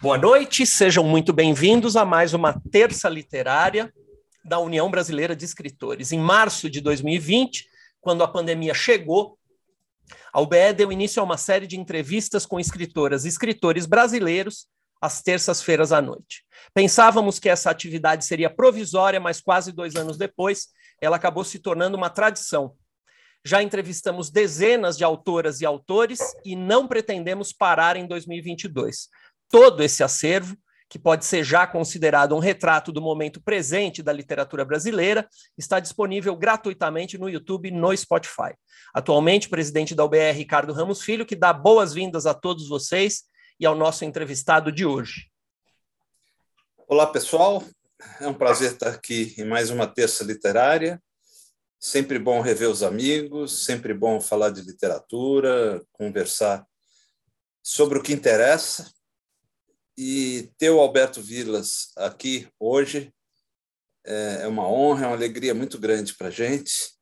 Boa noite, sejam muito bem-vindos a mais uma terça literária da União Brasileira de Escritores. Em março de 2020, quando a pandemia chegou, a UBE deu início a uma série de entrevistas com escritoras e escritores brasileiros às terças-feiras à noite. Pensávamos que essa atividade seria provisória, mas quase dois anos depois, ela acabou se tornando uma tradição. Já entrevistamos dezenas de autoras e autores e não pretendemos parar em 2022 todo esse acervo, que pode ser já considerado um retrato do momento presente da literatura brasileira, está disponível gratuitamente no YouTube e no Spotify. Atualmente, presidente da UBR, Ricardo Ramos Filho, que dá boas-vindas a todos vocês e ao nosso entrevistado de hoje. Olá, pessoal. É um prazer estar aqui em mais uma terça literária. Sempre bom rever os amigos, sempre bom falar de literatura, conversar sobre o que interessa e ter o Alberto Vilas aqui hoje é, é uma honra, é uma alegria muito grande para a gente.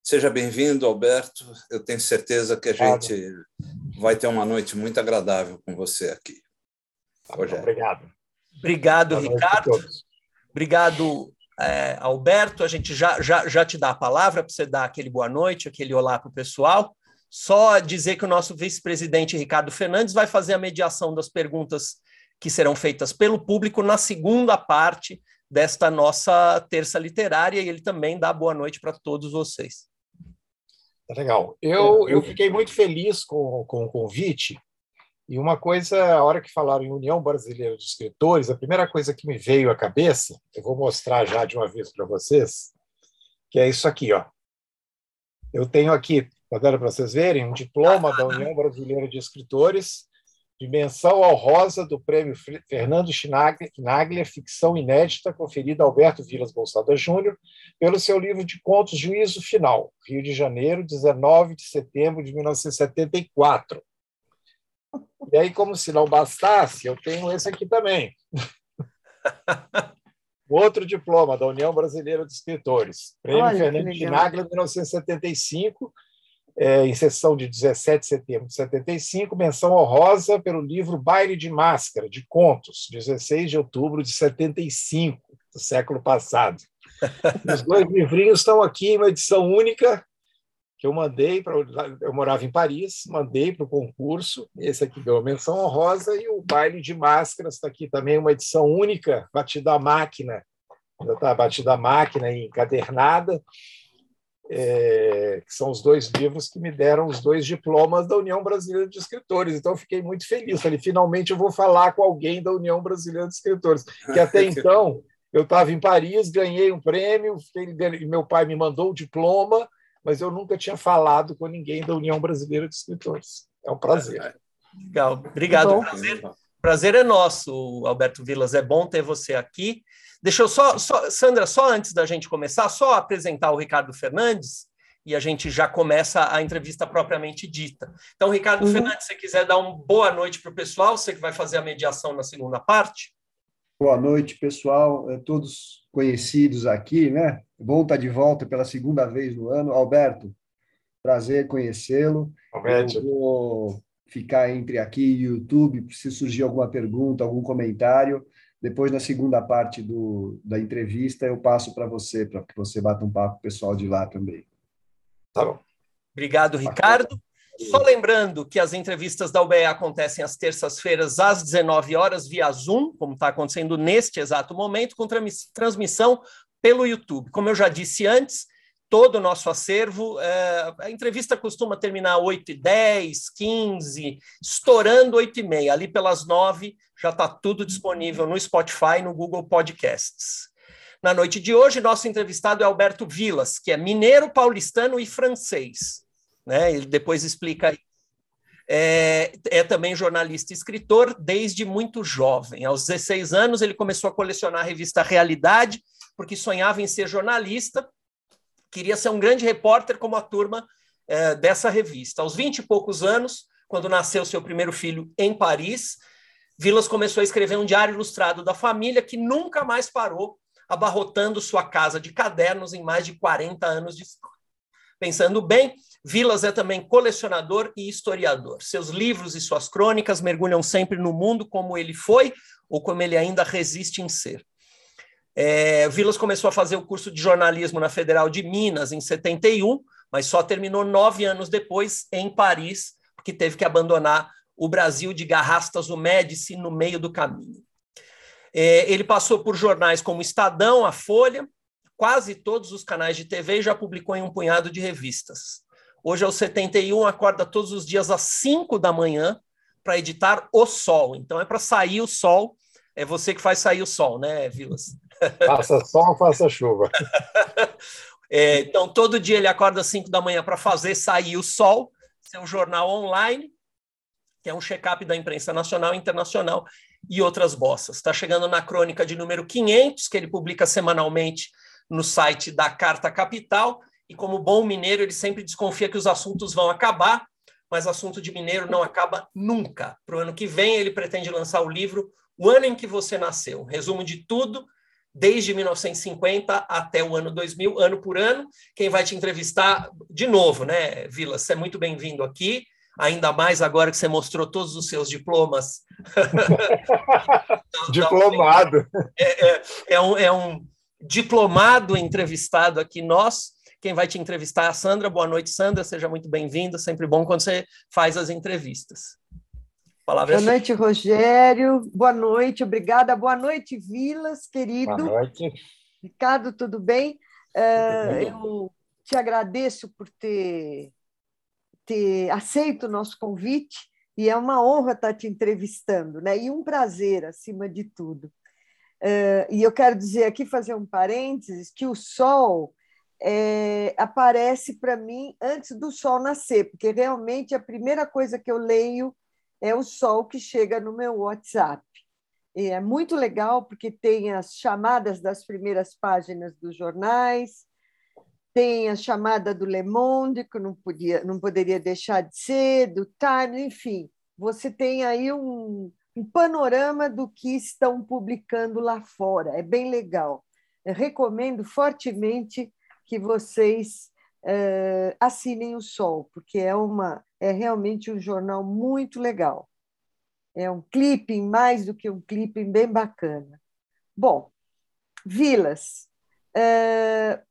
Seja bem-vindo, Alberto. Eu tenho certeza que a gente vai ter uma noite muito agradável com você aqui. Rogério. Obrigado. Obrigado, Ricardo. Obrigado, é, Alberto. A gente já, já, já te dá a palavra para você dar aquele boa noite, aquele olá para o pessoal. Só dizer que o nosso vice-presidente Ricardo Fernandes vai fazer a mediação das perguntas que serão feitas pelo público na segunda parte desta nossa terça literária, e ele também dá boa noite para todos vocês. Legal. Eu, eu fiquei muito feliz com, com o convite, e uma coisa, a hora que falaram em União Brasileira de Escritores, a primeira coisa que me veio à cabeça, eu vou mostrar já de uma vez para vocês, que é isso aqui, ó. Eu tenho aqui, para vocês verem, um diploma da União Brasileira de Escritores, Dimensão honrosa do Prêmio Fernando Chinaglia, ficção inédita, conferida a Alberto Vilas Bolsada Júnior, pelo seu livro de contos Juízo Final, Rio de Janeiro, 19 de setembro de 1974. E aí, como se não bastasse, eu tenho esse aqui também. Outro diploma da União Brasileira de Escritores, Prêmio Olha, Fernando Chinaglia, 1975, é, em sessão de 17 de setembro de 75, menção honrosa pelo livro Baile de Máscara, de Contos, 16 de outubro de 75, do século passado. Os dois livrinhos estão aqui em uma edição única que eu mandei para. Eu morava em Paris, mandei para o concurso. Esse aqui deu a menção honrosa, e o Baile de Máscaras está aqui também, uma edição única, batida à máquina. Ainda está batida à máquina e encadernada é, que são os dois livros que me deram os dois diplomas da União Brasileira de Escritores. Então, eu fiquei muito feliz. Falei, finalmente eu vou falar com alguém da União Brasileira de Escritores, que até então eu estava em Paris, ganhei um prêmio, meu pai me mandou o diploma, mas eu nunca tinha falado com ninguém da União Brasileira de Escritores. É um prazer. Legal, obrigado. Então, prazer, prazer é nosso, Alberto Vilas. É bom ter você aqui. Deixa eu só, só, Sandra, só antes da gente começar, só apresentar o Ricardo Fernandes e a gente já começa a entrevista propriamente dita. Então, Ricardo uhum. Fernandes, se você quiser dar uma boa noite para o pessoal, você que vai fazer a mediação na segunda parte. Boa noite, pessoal, é, todos conhecidos aqui, né? Bom estar de volta pela segunda vez no ano. Alberto, prazer conhecê-lo. Eu vou ficar entre aqui e YouTube, se surgir alguma pergunta, algum comentário. Depois, na segunda parte do, da entrevista, eu passo para você, para que você bata um papo pessoal de lá também. Tá bom. Obrigado, Ricardo. Só lembrando que as entrevistas da UBE acontecem às terças-feiras, às 19 horas, via Zoom, como está acontecendo neste exato momento, com transmissão pelo YouTube. Como eu já disse antes, todo o nosso acervo. É, a entrevista costuma terminar 8 e 10, 15, estourando 8 e meia. Ali pelas 9 já está tudo disponível no Spotify no Google Podcasts. Na noite de hoje, nosso entrevistado é Alberto Vilas, que é mineiro, paulistano e francês. Né? Ele depois explica é, é, também jornalista e escritor desde muito jovem. Aos 16 anos, ele começou a colecionar a revista Realidade, porque sonhava em ser jornalista queria ser um grande repórter como a turma é, dessa revista. Aos 20 e poucos anos, quando nasceu seu primeiro filho em Paris, Vilas começou a escrever um diário ilustrado da família que nunca mais parou, abarrotando sua casa de cadernos em mais de 40 anos de história. Pensando bem, Vilas é também colecionador e historiador. Seus livros e suas crônicas mergulham sempre no mundo como ele foi ou como ele ainda resiste em ser. É, Vilas começou a fazer o curso de jornalismo na Federal de Minas em 71, mas só terminou nove anos depois em Paris, porque teve que abandonar o Brasil de Garrastas do Médici no meio do caminho. É, ele passou por jornais como Estadão, A Folha, quase todos os canais de TV e já publicou em um punhado de revistas. Hoje, aos 71, acorda todos os dias às 5 da manhã para editar O Sol. Então, é para sair o sol. É você que faz sair o sol, né, Vilas? Faça sol, faça chuva. É, então, todo dia ele acorda às 5 da manhã para fazer sair o sol, seu jornal online, que é um check-up da imprensa nacional e internacional e outras bossas. Está chegando na crônica de número 500, que ele publica semanalmente no site da Carta Capital, e como bom mineiro, ele sempre desconfia que os assuntos vão acabar, mas assunto de mineiro não acaba nunca. Para o ano que vem, ele pretende lançar o livro O Ano em que Você Nasceu, um resumo de tudo desde 1950 até o ano 2000, ano por ano. Quem vai te entrevistar de novo, né, Vila? Você é muito bem-vindo aqui, ainda mais agora que você mostrou todos os seus diplomas. Diplomado. É, é, é, um, é um diplomado entrevistado aqui nós. Quem vai te entrevistar é a Sandra. Boa noite, Sandra. Seja muito bem-vinda. Sempre bom quando você faz as entrevistas. Palavra Boa noite, Rogério. Boa noite, obrigada. Boa noite, Vilas, querido. Boa noite. Ricardo, tudo bem? Uh, eu te agradeço por ter, ter aceito o nosso convite e é uma honra estar te entrevistando, né? E um prazer, acima de tudo. Uh, e eu quero dizer aqui, fazer um parênteses, que o sol é, aparece para mim antes do sol nascer, porque realmente a primeira coisa que eu leio é o sol que chega no meu WhatsApp. E é muito legal porque tem as chamadas das primeiras páginas dos jornais, tem a chamada do Le Monde, que não, podia, não poderia deixar de ser, do Times, enfim. Você tem aí um, um panorama do que estão publicando lá fora. É bem legal. Eu recomendo fortemente que vocês uh, assinem o Sol, porque é uma é realmente um jornal muito legal. É um clipping, mais do que um clipping, bem bacana. Bom, Vilas, é,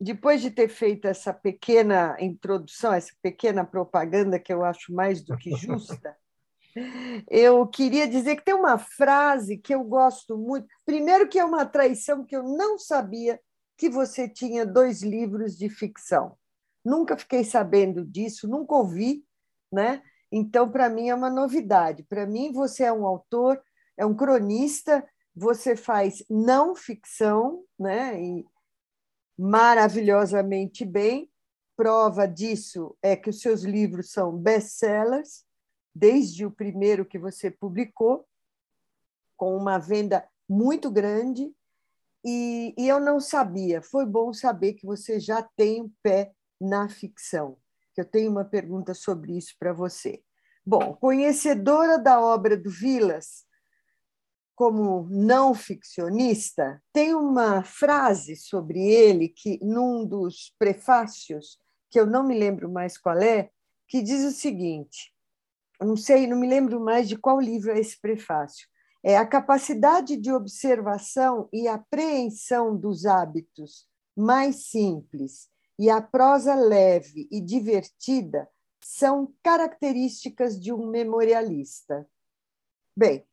depois de ter feito essa pequena introdução, essa pequena propaganda que eu acho mais do que justa, eu queria dizer que tem uma frase que eu gosto muito. Primeiro, que é uma traição que eu não sabia que você tinha dois livros de ficção. Nunca fiquei sabendo disso, nunca ouvi, né? Então, para mim, é uma novidade. Para mim, você é um autor, é um cronista, você faz não ficção, né? E maravilhosamente bem. Prova disso é que os seus livros são best-sellers, desde o primeiro que você publicou, com uma venda muito grande. E, e eu não sabia, foi bom saber que você já tem um pé na ficção. Eu tenho uma pergunta sobre isso para você. Bom, conhecedora da obra do Vilas, como não ficcionista, tem uma frase sobre ele que, num dos prefácios, que eu não me lembro mais qual é, que diz o seguinte: não sei, não me lembro mais de qual livro é esse prefácio. É a capacidade de observação e apreensão dos hábitos mais simples e a prosa leve e divertida são características de um memorialista. Bem,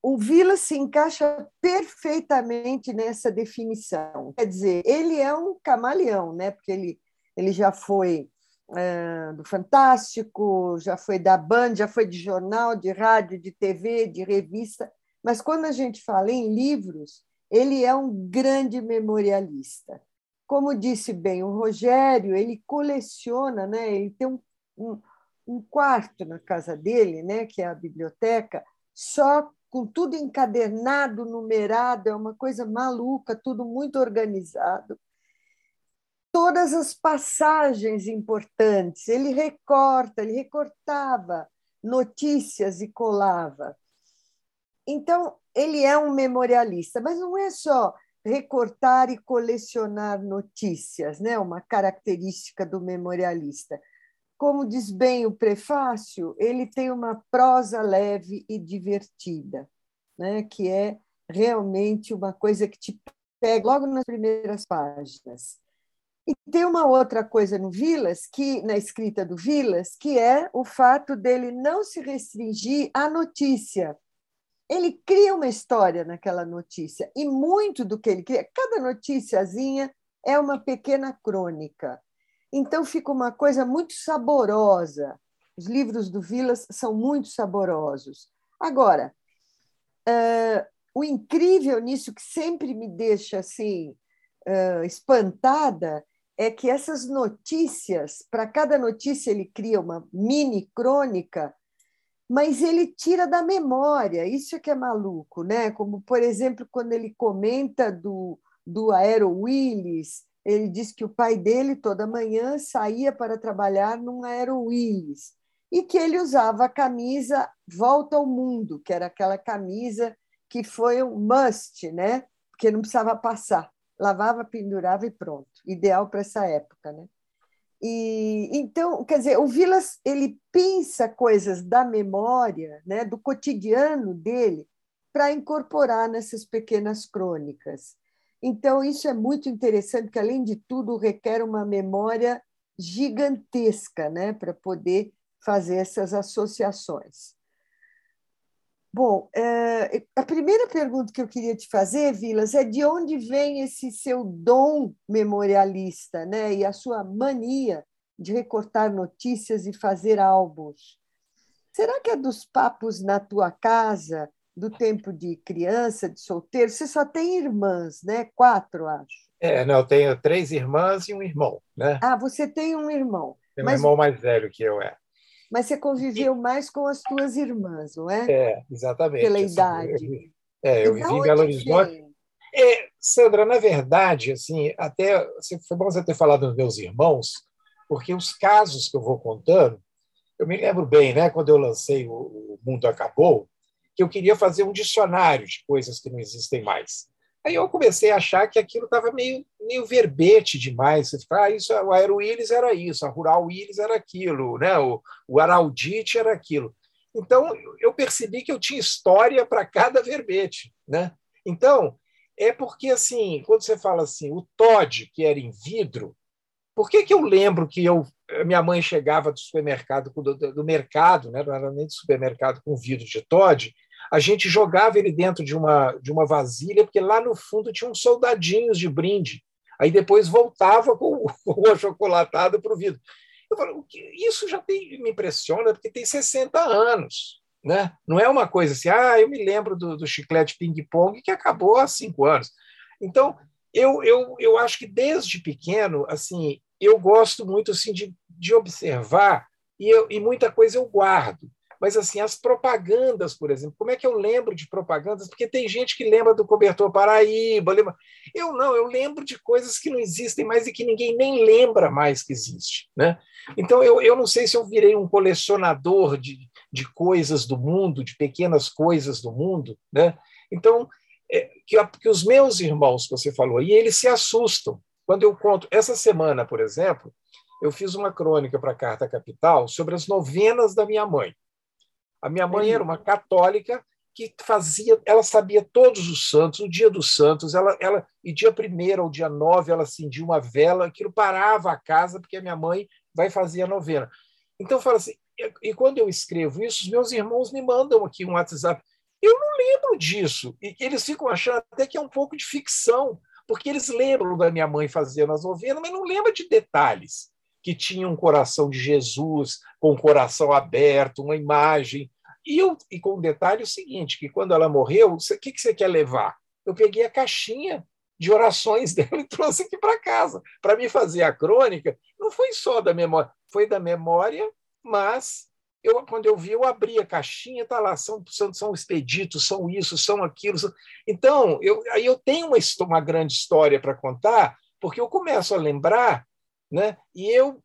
o Vila se encaixa perfeitamente nessa definição. Quer dizer, ele é um camaleão, né? porque ele, ele já foi uh, do Fantástico, já foi da Band, já foi de jornal, de rádio, de TV, de revista. Mas quando a gente fala em livros, ele é um grande memorialista. Como disse bem o Rogério, ele coleciona, né? ele tem um, um, um quarto na casa dele, né? que é a biblioteca, só com tudo encadernado, numerado, é uma coisa maluca, tudo muito organizado. Todas as passagens importantes, ele recorta, ele recortava notícias e colava. Então, ele é um memorialista, mas não é só recortar e colecionar notícias, né? uma característica do memorialista. Como diz bem o prefácio, ele tem uma prosa leve e divertida, né? que é realmente uma coisa que te pega logo nas primeiras páginas. E tem uma outra coisa no Vilas, que na escrita do Vilas, que é o fato dele não se restringir à notícia. Ele cria uma história naquela notícia e muito do que ele cria, cada noticiazinha é uma pequena crônica. Então fica uma coisa muito saborosa. Os livros do Vilas são muito saborosos. Agora, uh, o incrível nisso que sempre me deixa assim uh, espantada é que essas notícias, para cada notícia ele cria uma mini crônica, mas ele tira da memória, isso é que é maluco, né? Como, por exemplo, quando ele comenta do, do Aero Willis, ele diz que o pai dele toda manhã saía para trabalhar num Aero Willis e que ele usava a camisa Volta ao Mundo, que era aquela camisa que foi um must, né? Porque não precisava passar lavava, pendurava e pronto. Ideal para essa época, né? E então, quer dizer, o Vilas ele pensa coisas da memória, né, do cotidiano dele, para incorporar nessas pequenas crônicas. Então, isso é muito interessante, que além de tudo requer uma memória gigantesca, né, para poder fazer essas associações. Bom, é, a primeira pergunta que eu queria te fazer, Vilas, é de onde vem esse seu dom memorialista né? e a sua mania de recortar notícias e fazer álbuns? Será que é dos papos na tua casa, do tempo de criança, de solteiro? Você só tem irmãs, né? Quatro, acho. É, não, eu tenho três irmãs e um irmão, né? Ah, você tem um irmão. Tem um Mas... irmão mais velho que eu, é. Mas você conviveu mais com as tuas irmãs, não é? É, exatamente. Pela assim, idade. é, eu vivi em Belo Horizonte. É, Sandra, na verdade, assim, até assim, foi bom você ter falado dos meus irmãos, porque os casos que eu vou contando, eu me lembro bem, né, quando eu lancei o, o Mundo Acabou, que eu queria fazer um dicionário de coisas que não existem mais. Aí eu comecei a achar que aquilo estava meio, meio verbete demais. Você fala, ah, isso, o Aero Willis era isso, a Rural Willis era aquilo, né? o, o Araldite era aquilo. Então, eu percebi que eu tinha história para cada verbete. Né? Então, é porque, assim, quando você fala assim, o Todd, que era em vidro, por que, que eu lembro que eu minha mãe chegava do supermercado, do, do mercado, né? não era nem do supermercado, com vidro de Todd, a gente jogava ele dentro de uma, de uma vasilha, porque lá no fundo tinha uns soldadinhos de brinde. Aí depois voltava com, o achocolatado para o vidro. Eu falo, isso já tem, me impressiona, porque tem 60 anos. Né? Não é uma coisa assim, ah, eu me lembro do, do chiclete ping-pong que acabou há cinco anos. Então, eu, eu, eu acho que desde pequeno, assim, eu gosto muito assim, de, de observar e, eu, e muita coisa eu guardo. Mas assim, as propagandas, por exemplo, como é que eu lembro de propagandas? Porque tem gente que lembra do cobertor Paraíba, lembra... eu não, eu lembro de coisas que não existem mais e que ninguém nem lembra mais que existe, né? Então eu, eu não sei se eu virei um colecionador de, de coisas do mundo, de pequenas coisas do mundo, né? Então é, que, que os meus irmãos você falou e eles se assustam quando eu conto essa semana, por exemplo, eu fiz uma crônica para a Carta Capital sobre as novenas da minha mãe. A minha mãe era uma católica que fazia, ela sabia todos os santos, o dia dos santos, ela, ela e dia primeiro ou dia nove ela acendia uma vela, aquilo parava a casa porque a minha mãe vai fazer a novena. Então fala assim, e, e quando eu escrevo isso, os meus irmãos me mandam aqui um WhatsApp. Eu não lembro disso. E eles ficam achando até que é um pouco de ficção, porque eles lembram da minha mãe fazendo as novenas, mas não lembram de detalhes que tinha um coração de Jesus com o coração aberto, uma imagem e, eu, e com o detalhe o seguinte, que quando ela morreu, o que, que você quer levar? Eu peguei a caixinha de orações dela e trouxe aqui para casa. Para me fazer a crônica, não foi só da memória, foi da memória, mas eu, quando eu vi, eu abri a caixinha, está lá, são, são, são expeditos, são isso, são aquilo. São... Então, eu, aí eu tenho uma, uma grande história para contar, porque eu começo a lembrar, né, e eu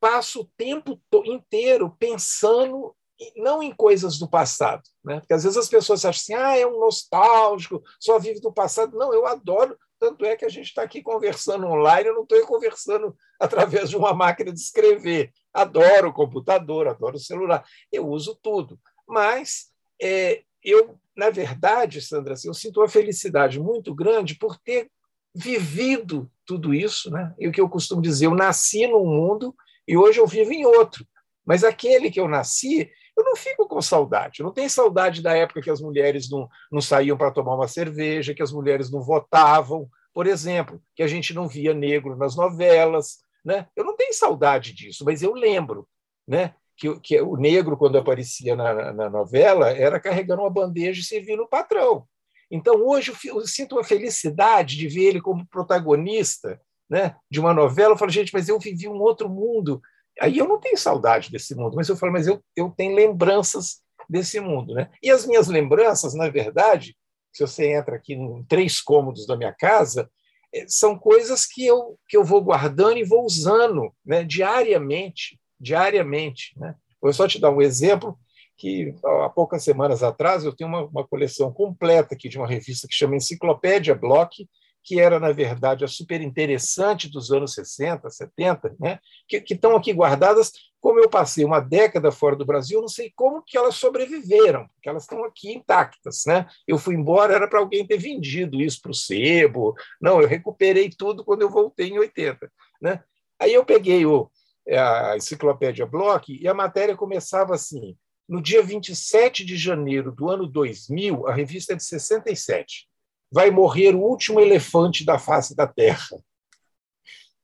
passo o tempo inteiro pensando não em coisas do passado, né? Porque às vezes as pessoas acham assim, ah, é um nostálgico, só vive do passado. Não, eu adoro Tanto é que a gente está aqui conversando online, eu não estou conversando através de uma máquina de escrever. Adoro o computador, adoro o celular, eu uso tudo. Mas é, eu, na verdade, Sandra, assim, eu sinto uma felicidade muito grande por ter vivido tudo isso. Né? E o que eu costumo dizer, eu nasci num mundo e hoje eu vivo em outro. Mas aquele que eu nasci, eu não fico com saudade. Eu não tenho saudade da época que as mulheres não, não saíam para tomar uma cerveja, que as mulheres não votavam, por exemplo, que a gente não via negro nas novelas. Né? Eu não tenho saudade disso, mas eu lembro né? que, que o negro, quando aparecia na, na novela, era carregando uma bandeja e servindo o patrão. Então, hoje, eu, sinto uma felicidade de ver ele como protagonista né, de uma novela. Eu falo, gente, mas eu vivi um outro mundo Aí eu não tenho saudade desse mundo, mas eu falo, mas eu, eu tenho lembranças desse mundo. Né? E as minhas lembranças, na verdade, se você entra aqui em três cômodos da minha casa, é, são coisas que eu, que eu vou guardando e vou usando né, diariamente, diariamente. Né? Vou só te dar um exemplo que há poucas semanas atrás eu tenho uma, uma coleção completa aqui de uma revista que chama Enciclopédia Block, que era, na verdade, a super interessante dos anos 60, 70, né? que, que estão aqui guardadas. Como eu passei uma década fora do Brasil, não sei como que elas sobreviveram, porque elas estão aqui intactas. Né? Eu fui embora, era para alguém ter vendido isso para o sebo. Não, eu recuperei tudo quando eu voltei em 80. Né? Aí eu peguei o, a enciclopédia Block e a matéria começava assim: no dia 27 de janeiro do ano 2000, a revista é de 67 vai morrer o último elefante da face da Terra.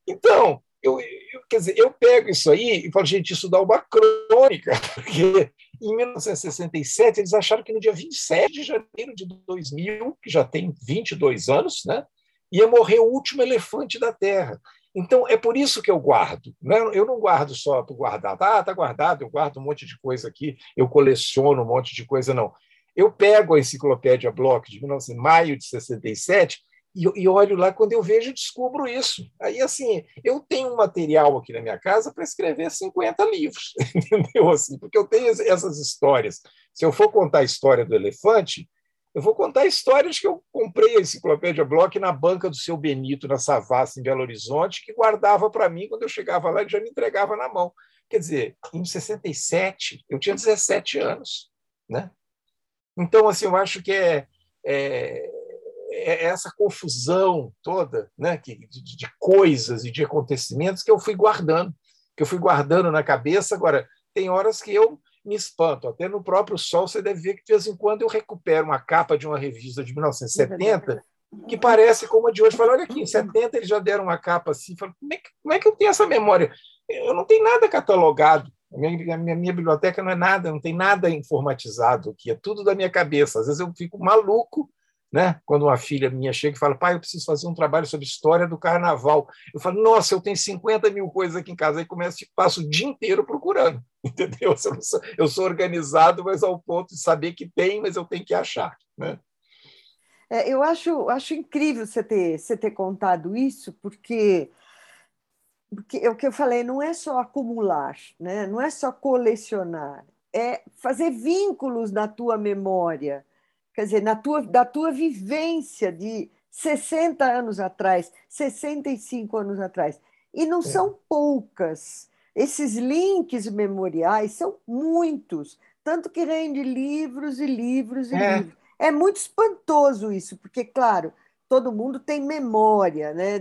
Então, eu, eu, quer dizer, eu pego isso aí e falo, gente, isso dá uma crônica, porque em 1967 eles acharam que no dia 27 de janeiro de 2000, que já tem 22 anos, né, ia morrer o último elefante da Terra. Então, é por isso que eu guardo. Né? Eu não guardo só para guardar. Ah, está guardado, eu guardo um monte de coisa aqui, eu coleciono um monte de coisa, não. Eu pego a enciclopédia Bloch de 19, maio de 67 e, e olho lá, quando eu vejo, descubro isso. Aí, assim, eu tenho um material aqui na minha casa para escrever 50 livros, entendeu? Assim, porque eu tenho essas histórias. Se eu for contar a história do elefante, eu vou contar histórias que eu comprei a enciclopédia Bloch na banca do seu Benito, na Savassi, em Belo Horizonte, que guardava para mim quando eu chegava lá, ele já me entregava na mão. Quer dizer, em 67, eu tinha 17 anos. Né? Então, assim, eu acho que é, é, é essa confusão toda né, que, de, de, coisas e de acontecimentos que eu fui guardando, que eu fui guardando na cabeça. Agora, tem horas que eu me espanto. Até no próprio Sol, você deve ver que de vez em quando eu recupero uma capa de uma revista de 1970 que parece como a de hoje. Falo, olha aqui, em 70 eles já deram uma capa assim. Falo, como, é que, como é que eu tenho essa memória? Eu não tenho nada catalogado. A minha, a minha, minha, biblioteca não é nada, não tem nada informatizado aqui, é tudo da minha cabeça. Às vezes eu fico maluco né? Quando uma filha minha chega e fala, pai, eu preciso fazer um trabalho sobre história do carnaval. Eu falo, nossa, eu tenho 50 mil coisas aqui em casa. Aí começo, passo o dia inteiro procurando, entendeu? Eu sou, eu sou organizado, mas ao ponto de saber que tem, mas eu tenho que achar. Né? É, eu acho, acho incrível você ter, você ter contado isso, porque porque é o que eu falei, não é só acumular, né? não é só colecionar, é fazer vínculos na tua memória, quer dizer, na tua, da tua vivência de 60 anos atrás, 65 anos atrás. E não é. são poucas. Esses links memoriais são muitos, tanto que rende livros e livros e é. livros. É muito espantoso isso, porque, claro, todo mundo tem memória, né?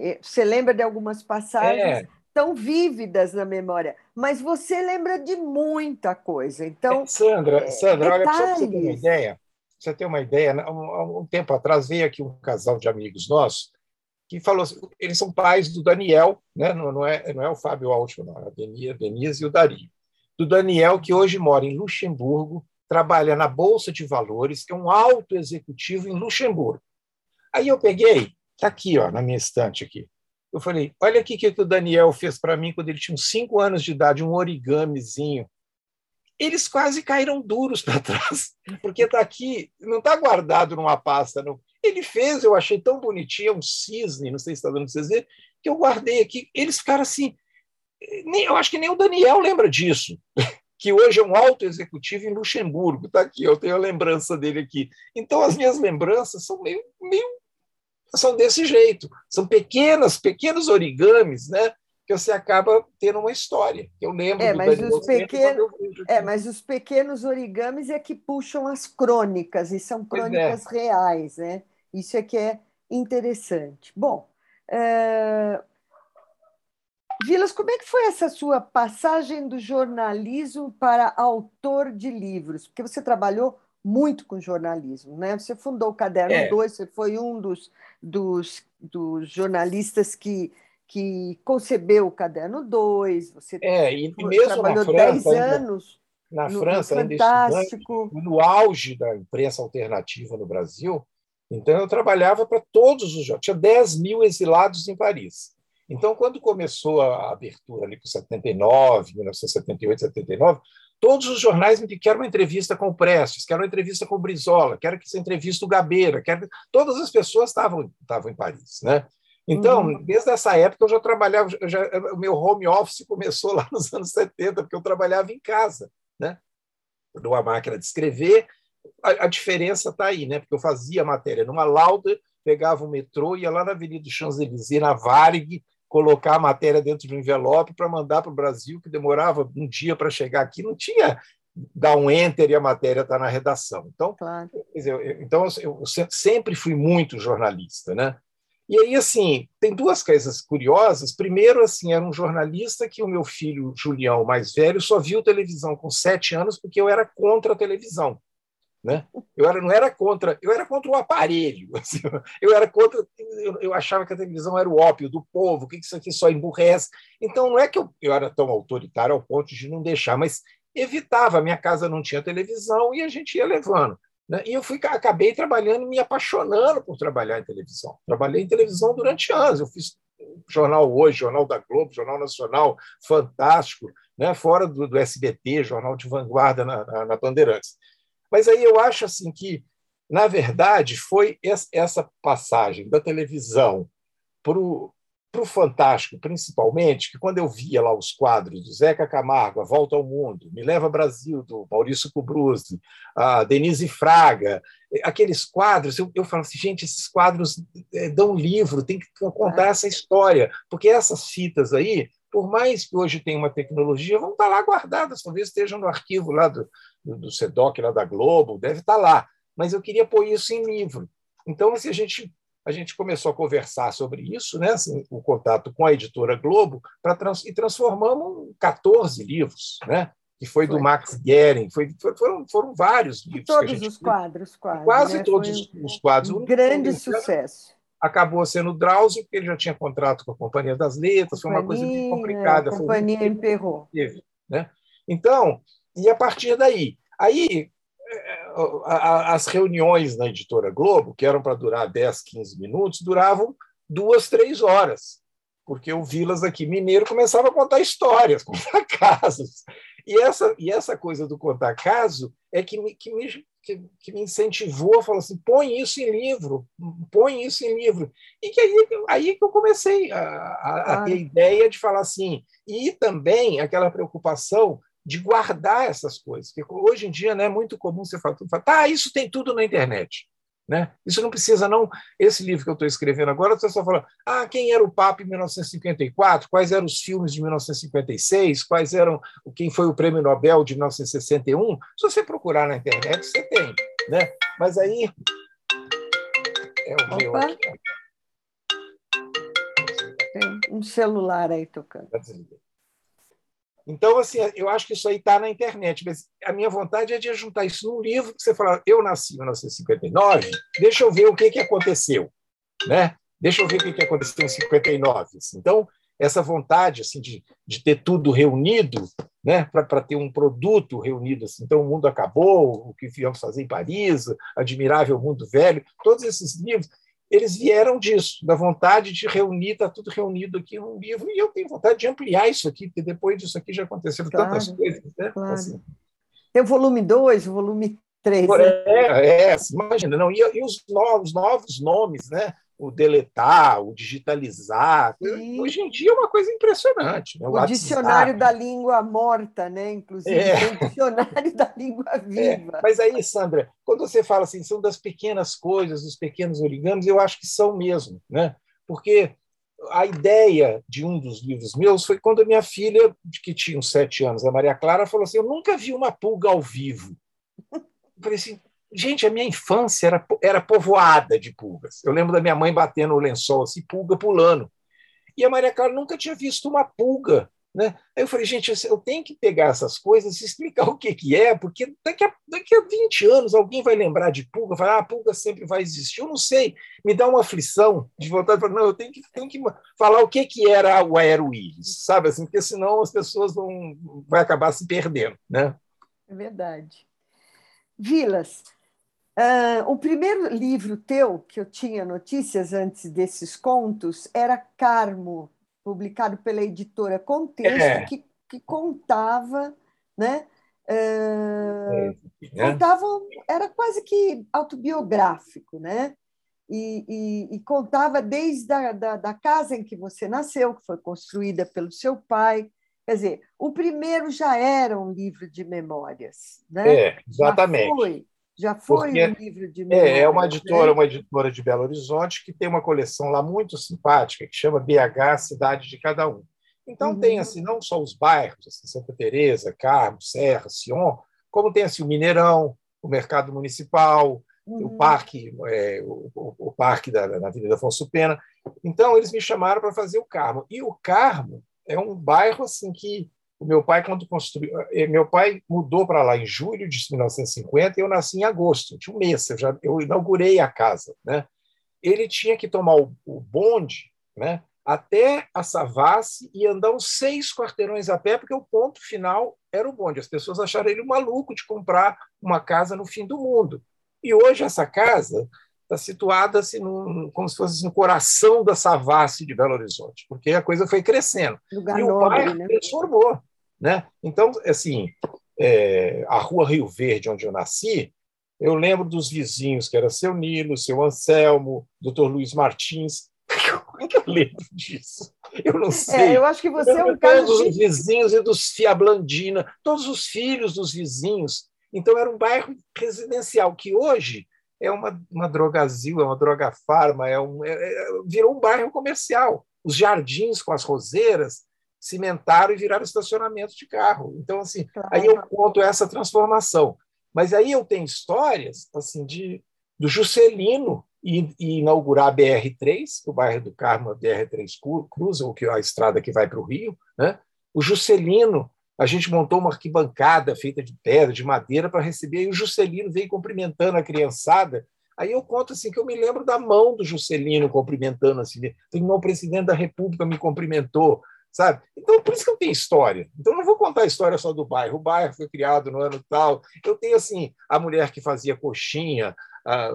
É, você lembra de algumas passagens é. tão vívidas na memória, mas você lembra de muita coisa. Então, é, Sandra, é, Sandra, olha, para você ter uma ideia, você ter uma ideia, há um, tempo atrás veio aqui um casal de amigos nossos que falou assim, eles são pais do Daniel, né? não, não, é, não é o Fábio Altman, não, é a Denise, Denise e o Dario. Do Daniel, que hoje mora em Luxemburgo, trabalha na Bolsa de Valores, é um alto executivo em Luxemburgo. Aí eu peguei Está aqui, ó, na minha estante aqui. Eu falei, olha aqui o que o Daniel fez para mim quando ele tinha uns cinco anos de idade, um origamizinho. Eles quase caíram duros para trás, porque está aqui, não está guardado numa pasta. Não. Ele fez, eu achei tão bonitinho, um cisne, não sei se está dando para vocês verem, que eu guardei aqui. Eles ficaram assim, nem, eu acho que nem o Daniel lembra disso, que hoje é um alto executivo em Luxemburgo. Está aqui, eu tenho a lembrança dele aqui. Então, as minhas lembranças são meio, meio são desse jeito. São pequenas, pequenos origamis, né? Que você acaba tendo uma história. Eu lembro é, mas os pequenos, é, mas os pequenos origamis é que puxam as crônicas e são é. crônicas é. reais, né? Isso é que é interessante. Bom, é... Vilas, como é que foi essa sua passagem do jornalismo para autor de livros? Porque você trabalhou muito com jornalismo, né? Você fundou o Caderno 2, é. você foi um dos, dos, dos jornalistas que, que concebeu o Caderno 2, você é, e mesmo trabalhou na França, 10 anos na no, França, no Fantástico. no auge da imprensa alternativa no Brasil, então eu trabalhava para todos os jornais, tinha 10 mil exilados em Paris. Então, quando começou a abertura ali com 79, 1978, 79, todos os jornais me querem uma entrevista com o Prestes, quero uma entrevista com o Brizola, quero que essa entrevista o Gabeira, quero... todas as pessoas estavam estavam em Paris, né? Então, uhum. desde essa época eu já trabalhava, já, o meu home office começou lá nos anos 70, porque eu trabalhava em casa, né? Numa máquina de escrever, a, a diferença está aí, né? Porque eu fazia matéria numa lauda, pegava o metrô, ia lá na Avenida Champs-Élysées, na Varig, colocar a matéria dentro de um envelope para mandar para o Brasil, que demorava um dia para chegar aqui, não tinha dar um enter e a matéria está na redação. Então, claro. dizer, eu, então eu sempre fui muito jornalista, né? E aí, assim, tem duas coisas curiosas. Primeiro, assim, era um jornalista que o meu filho Julião, mais velho, só viu televisão com sete anos porque eu era contra a televisão. Né? Eu era, não era contra, eu era contra o aparelho. Assim, eu era contra, eu, eu, achava que a televisão era o ópio do povo, que isso aqui só emburrece. Então não é que eu, eu era tão autoritário ao ponto de não deixar, mas evitava. Minha casa não tinha televisão e a gente ia levando. Né? E eu fui, acabei trabalhando me apaixonando por trabalhar em televisão. Trabalhei em televisão durante anos. Eu fiz Jornal Hoje, Jornal da Globo, Jornal Nacional, Fantástico, né? fora do, do SBT, Jornal de Vanguarda na, na, na Bandeirantes. Mas aí eu acho assim que, na verdade, foi essa passagem da televisão para o Fantástico, principalmente, que quando eu via lá os quadros do Zeca Camargo, A Volta ao Mundo, Me Leva Brasil, do Maurício Cubruzzi, a Denise Fraga, aqueles quadros, eu, eu falo assim, gente, esses quadros é, dão livro, tem que contar é. essa história, porque essas fitas aí, por mais que hoje tenha uma tecnologia, vão estar lá guardadas, talvez estejam no arquivo lá do, do SEDOC, lá da Globo, deve estar lá. Mas eu queria pôr isso em livro. Então, assim, a gente a gente começou a conversar sobre isso, né, assim, o contato com a editora Globo, trans, e transformamos 14 livros, né, que foi, foi. do Max Guerin, foi, foram, foram vários livros. Todos os quadros, quase. Quase né? todos foi os quadros. Um grande sucesso. Acabou sendo Drauzio, porque ele já tinha contrato com a Companhia das Letras, foi uma coisa bem complicada. A companhia emperrou. Né? Então, e a partir daí, aí as reuniões na editora Globo, que eram para durar 10, 15 minutos, duravam duas, três horas, porque o Vilas aqui mineiro começava a contar histórias, contar casos. E essa, e essa coisa do contar caso é que me, que me, que, que me incentivou a falar assim: põe isso em livro, põe isso em livro. E que aí, aí que eu comecei a, a, a ter a ideia de falar assim, e também aquela preocupação de guardar essas coisas. Porque hoje em dia né, é muito comum você falar, fala, tá, isso tem tudo na internet. Né? Isso não precisa, não. Esse livro que eu estou escrevendo agora, você só fala, ah, quem era o Papa em 1954? Quais eram os filmes de 1956? Quais eram quem foi o Prêmio Nobel de 1961? Se você procurar na internet, você tem. Né? Mas aí. É o Opa. meu aqui. Tem um celular aí tocando. Então, assim, eu acho que isso aí está na internet, mas a minha vontade é de juntar isso num livro que você fala, eu nasci em 1959, deixa eu ver o que, que aconteceu, né? Deixa eu ver o que, que aconteceu em 59. Assim. Então, essa vontade assim de, de ter tudo reunido, né, para ter um produto reunido. Assim. Então, o mundo acabou, o que viemos fazer em Paris, Admirável Mundo Velho, todos esses livros, eles vieram disso, da vontade de reunir, está tudo reunido aqui num livro, e eu tenho vontade de ampliar isso aqui, porque depois disso aqui já aconteceram claro, tantas coisas. Né? Claro. Assim. Tem o volume 2, o volume 3. Né? É, é, imagina, não, e, e, os novos, novos nomes, né? O deletar, o digitalizar. Sim. Hoje em dia é uma coisa impressionante. Né? O, o dicionário da língua morta, né? Inclusive, é. o dicionário da língua é, viva. É. Mas aí, Sandra, quando você fala assim, são das pequenas coisas, dos pequenos origamis, eu acho que são mesmo, né? Porque a ideia de um dos livros meus foi quando a minha filha, que tinha uns sete anos, a Maria Clara, falou assim: Eu nunca vi uma pulga ao vivo. Eu falei assim: Gente, a minha infância era, era povoada de pulgas. Eu lembro da minha mãe batendo o lençol assim, pulga pulando. E a Maria Clara nunca tinha visto uma pulga. Né? Aí eu falei, gente, eu tenho que pegar essas coisas e explicar o que, que é, porque daqui a, daqui a 20 anos alguém vai lembrar de pulga, vai, ah, a pulga sempre vai existir. Eu não sei, me dá uma aflição de vontade, não, eu tenho que, tenho que falar o que, que era o aeroíris, sabe assim, porque senão as pessoas vão vai acabar se perdendo. Né? É verdade. Vilas, Uh, o primeiro livro teu, que eu tinha notícias antes desses contos, era Carmo, publicado pela editora Contexto, é. que, que contava, né? Uh, é. contava, era quase que autobiográfico, né? E, e, e contava desde a da, da casa em que você nasceu, que foi construída pelo seu pai. Quer dizer, o primeiro já era um livro de memórias, né? É, exatamente. Já foi já foi Porque, um livro de memória, É, é uma editora, né? uma editora de Belo Horizonte que tem uma coleção lá muito simpática que chama BH Cidade de Cada Um. Então uhum. tem assim não só os bairros, assim, Santa Teresa, Carmo, Serra, Sion, como tem assim o Mineirão, o Mercado Municipal, uhum. o parque, é, o, o, o, parque da, da Avenida Afonso Pena. Então eles me chamaram para fazer o Carmo. E o Carmo é um bairro assim que o meu pai, quando construiu. Eh, meu pai mudou para lá em julho de 1950 e eu nasci em agosto, de um mês. Eu, já, eu inaugurei a casa. Né? Ele tinha que tomar o, o bonde né, até a Savassi e andar uns seis quarteirões a pé, porque o ponto final era o bonde. As pessoas acharam ele maluco de comprar uma casa no fim do mundo. E hoje essa casa está situada assim, no, como se fosse no coração da Savassi de Belo Horizonte, porque a coisa foi crescendo. Lugar e o bairro né? transformou. Né? Então, assim, é, a Rua Rio Verde, onde eu nasci, eu lembro dos vizinhos, que era seu Nilo, seu Anselmo, doutor Luiz Martins. Como é que eu lembro disso? Eu não é, sei. É, eu acho que você é um caso. Todos de... os vizinhos e dos Fiablandina, todos os filhos dos vizinhos. Então, era um bairro residencial, que hoje é uma, uma drogazil, é uma droga farma, é um, é, é, virou um bairro comercial. Os jardins com as roseiras cimentaram e viraram estacionamento de carro. Então, assim, claro. aí eu conto essa transformação. Mas aí eu tenho histórias assim de do Juscelino e, e inaugurar a BR-3, o bairro do Carmo, a BR-3 cruza, o que é a estrada que vai para o Rio, né? O Juscelino, a gente montou uma arquibancada feita de pedra, de madeira para receber, e o Juscelino veio cumprimentando a criançada. Aí eu conto assim que eu me lembro da mão do Juscelino cumprimentando assim, tem um presidente da República me cumprimentou, sabe? Então, por isso que eu tenho história. Então, eu não vou contar a história só do bairro. O bairro foi criado no ano tal. Eu tenho, assim, a mulher que fazia coxinha, a,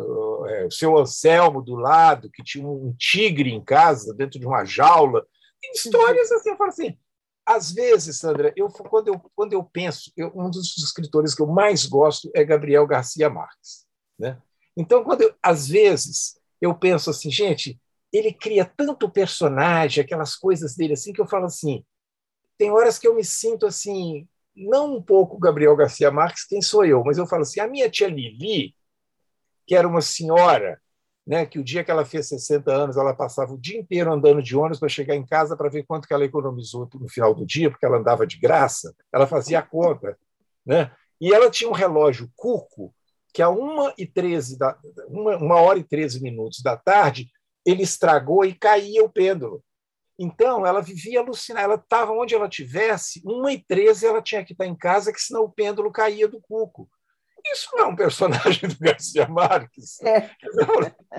é, o seu Anselmo do lado, que tinha um tigre em casa, dentro de uma jaula. Tem histórias assim, eu falo assim. Às vezes, Sandra, eu, quando, eu, quando eu penso, eu, um dos escritores que eu mais gosto é Gabriel Garcia Marques. Né? Então, quando eu, às vezes eu penso assim, gente, ele cria tanto personagem, aquelas coisas dele assim, que eu falo assim, tem horas que eu me sinto assim, não um pouco Gabriel Garcia Marques, quem sou eu, mas eu falo assim, a minha tia Lili, que era uma senhora, né, que o dia que ela fez 60 anos, ela passava o dia inteiro andando de ônibus para chegar em casa para ver quanto que ela economizou no final do dia, porque ela andava de graça, ela fazia a conta, né? E ela tinha um relógio Cuco, que a 1 e 13 da, uma, uma hora e 13 minutos da tarde ele estragou e caía o pêndulo. Então, ela vivia alucinada. Ela estava onde ela tivesse, uma e treze ela tinha que estar em casa, que senão o pêndulo caía do cuco. Isso não é um personagem do Garcia Marques. É.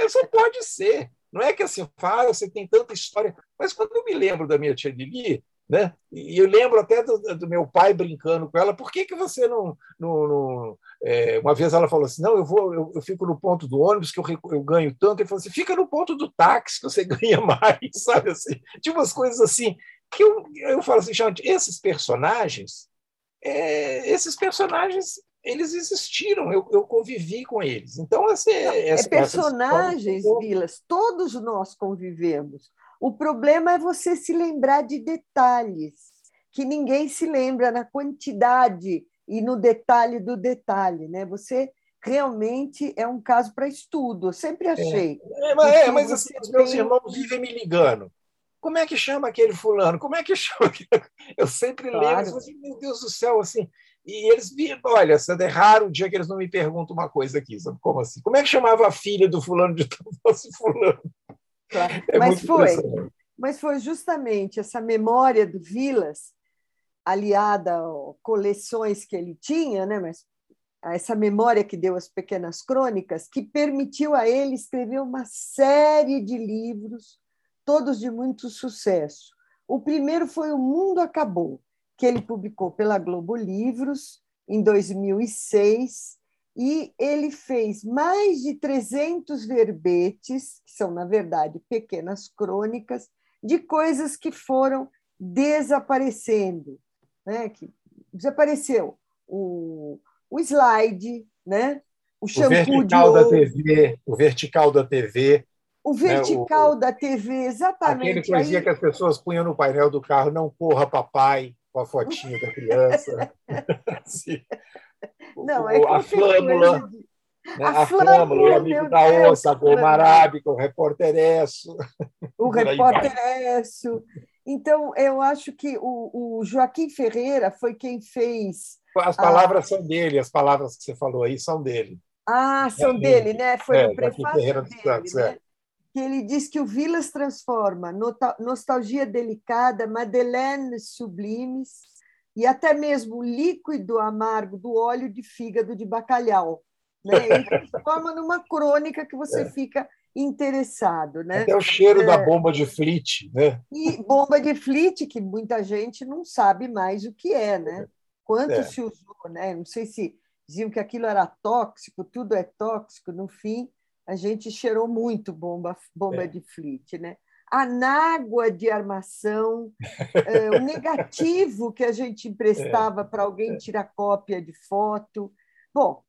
Isso pode ser. Não é que assim, fala, você tem tanta história. Mas quando eu me lembro da minha tia Lili, né? E eu lembro até do, do, meu pai brincando com ela, por que, que você não. não, não é, uma vez ela falou assim: não, eu vou, eu, eu fico no ponto do ônibus que eu, eu ganho tanto. Ele falou assim: fica no ponto do táxi que você ganha mais, sabe assim? Tinha umas coisas assim que eu, eu falo assim, gente, esses personagens, é, esses personagens eles existiram, eu, eu convivi com eles. Então, assim, essa, é personagens, Vilas, todos nós convivemos. O problema é você se lembrar de detalhes, que ninguém se lembra na quantidade e no detalhe do detalhe. Né? Você realmente é um caso para estudo, eu sempre é. achei. É, é mas, é, mas assim, os meus tem... irmãos vivem me ligando. Como é que chama aquele fulano? Como é que chama? Eu sempre claro. lembro, assim, meu Deus do céu, assim, e eles viram, olha, é raro o dia que eles não me perguntam uma coisa aqui, sabe como assim? Como é que chamava a filha do fulano de fosse fulano? É mas foi, mas foi justamente essa memória do Vilas, aliada a coleções que ele tinha, né? Mas essa memória que deu as pequenas crônicas, que permitiu a ele escrever uma série de livros, todos de muito sucesso. O primeiro foi O Mundo Acabou, que ele publicou pela Globo Livros em 2006, e ele fez mais de 300 verbetes, que são, na verdade, pequenas crônicas, de coisas que foram desaparecendo. Né? Que desapareceu o, o slide, né? o shampoo o vertical da TV, o vertical da TV. O vertical né? o, da TV, exatamente. Aquele coisinha Aí... que as pessoas punham no painel do carro, não corra, papai com a fotinha da criança. assim. Não, é a flâmula. Né? A, a flâmula, o amigo da onça, a goma arábica, o repórter Esso. O repórter Esso. Então, eu acho que o, o, Joaquim Ferreira foi quem fez. As palavras a... são dele, as palavras que você falou aí são dele. Ah, são é dele, né? Foi é, o prefácio Ferreira dele, Santos, né? É que ele diz que o Vilas transforma nostalgia delicada, Madeleine sublimes e até mesmo o líquido amargo do óleo de fígado de bacalhau. Né? Ele transforma numa crônica que você é. fica interessado. Né? Até o cheiro é. da bomba de flit. Né? E bomba de flit, que muita gente não sabe mais o que é. Né? Quanto é. se usou, né? não sei se diziam que aquilo era tóxico, tudo é tóxico, no fim a gente cheirou muito bomba, bomba é. de flit, né? Anágua de armação, é, o negativo que a gente emprestava é. para alguém tirar cópia de foto. Bom,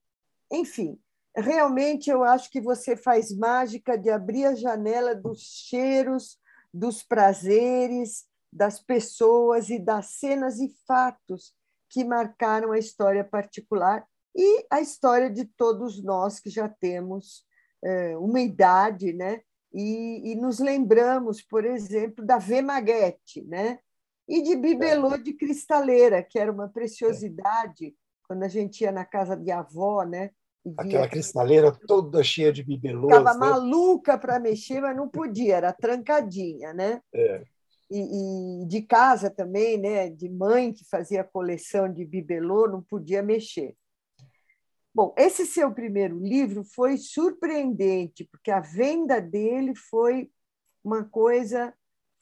enfim, realmente eu acho que você faz mágica de abrir a janela dos cheiros, dos prazeres, das pessoas e das cenas e fatos que marcaram a história particular e a história de todos nós que já temos é, uma idade, né? E, e, nos lembramos, por exemplo, da Vemaguete, né? E de bibelô de cristaleira, que era uma preciosidade quando a gente ia na casa de avó, né? Aquela cristaleira toda cheia de bibelôs. Estava né? maluca para mexer, mas não podia, era trancadinha, né? É. E, e, de casa também, né? De mãe que fazia coleção de bibelô, não podia mexer. Bom, esse seu primeiro livro foi surpreendente, porque a venda dele foi uma coisa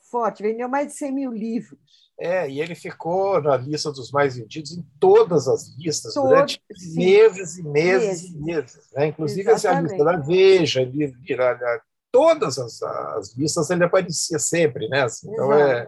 forte, vendeu mais de 100 mil livros. É, e ele ficou na lista dos mais vendidos em todas as listas Todo, durante sim. meses e meses, meses. e meses. Né? Inclusive essa lista da Veja, ele, todas as, as, listas ele aparecia sempre, né? Assim, então é,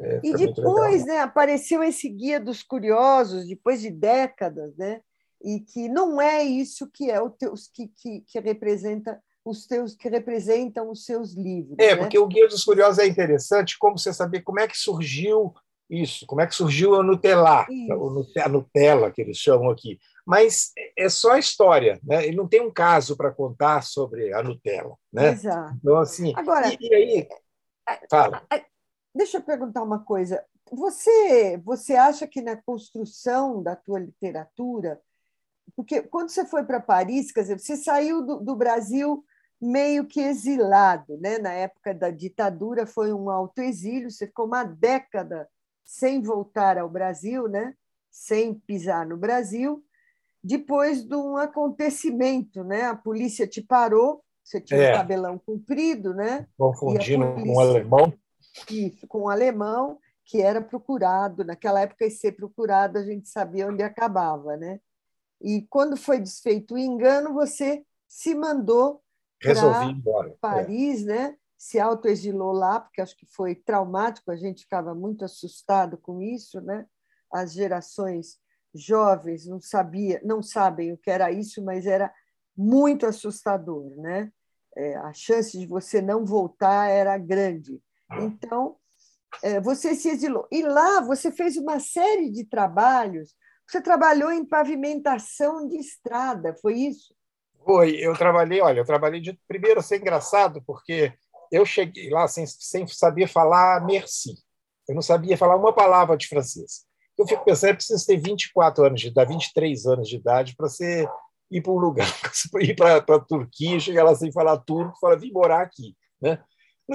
é, e depois né, apareceu esse guia dos curiosos, depois de décadas, né? E que não é isso que é o teus, que, que, que representa os teus que representam os seus livros. É, né? porque o Guia dos Curiosos é interessante como você saber como é que surgiu isso, como é que surgiu a Nutella, a Nutella que eles chamam aqui. Mas é só história, né? Ele não tem um caso para contar sobre a Nutella, né? Exato. Então assim, agora e, e aí, fala. Deixa eu perguntar uma coisa. Você você acha que na construção da tua literatura porque quando você foi para Paris, quer dizer, você saiu do, do, Brasil meio que exilado, né? Na época da ditadura foi um autoexílio, você ficou uma década sem voltar ao Brasil, né? Sem pisar no Brasil. Depois de um acontecimento, né? A polícia te parou, você tinha é. um cabelão comprido, né? Confundindo polícia... com um alemão. Isso, com um alemão que era procurado. Naquela época, e ser procurado, a gente sabia onde acabava, né? E quando foi desfeito o engano, você se mandou para Paris, é. né? se autoexilou lá, porque acho que foi traumático, a gente ficava muito assustado com isso, né? as gerações jovens não sabia, não sabem o que era isso, mas era muito assustador, né? É, a chance de você não voltar era grande. Então, é, você se exilou. E lá você fez uma série de trabalhos. Você trabalhou em pavimentação de estrada, foi isso? Foi, eu trabalhei, olha, eu trabalhei de primeiro ser engraçado, porque eu cheguei lá sem, sem saber falar merci. Eu não sabia falar uma palavra de francês. Eu fico pensando, é preciso ter 24 anos de idade, 23 anos de idade para ir para um lugar, ir para a Turquia, chegar lá sem falar turco, falar, vim morar aqui. Né?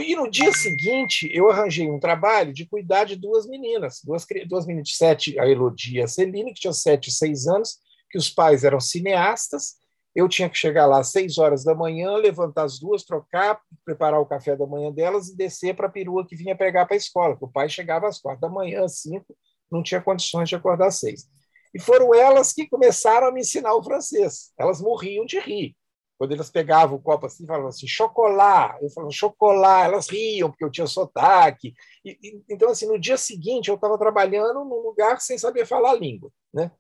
E no dia seguinte, eu arranjei um trabalho de cuidar de duas meninas, duas, duas meninas de sete, a Elodia e a Celine, que tinham sete e seis anos, que os pais eram cineastas, eu tinha que chegar lá às seis horas da manhã, levantar as duas, trocar, preparar o café da manhã delas e descer para a perua que vinha pegar para a escola, porque o pai chegava às quatro da manhã, às cinco, não tinha condições de acordar às seis. E foram elas que começaram a me ensinar o francês. Elas morriam de rir. Quando elas pegavam o copo assim, falavam assim, chocolate. Eu falava, chocolate. Elas riam, porque eu tinha sotaque. E, e, então, assim, no dia seguinte, eu estava trabalhando num lugar sem saber falar a língua. Né?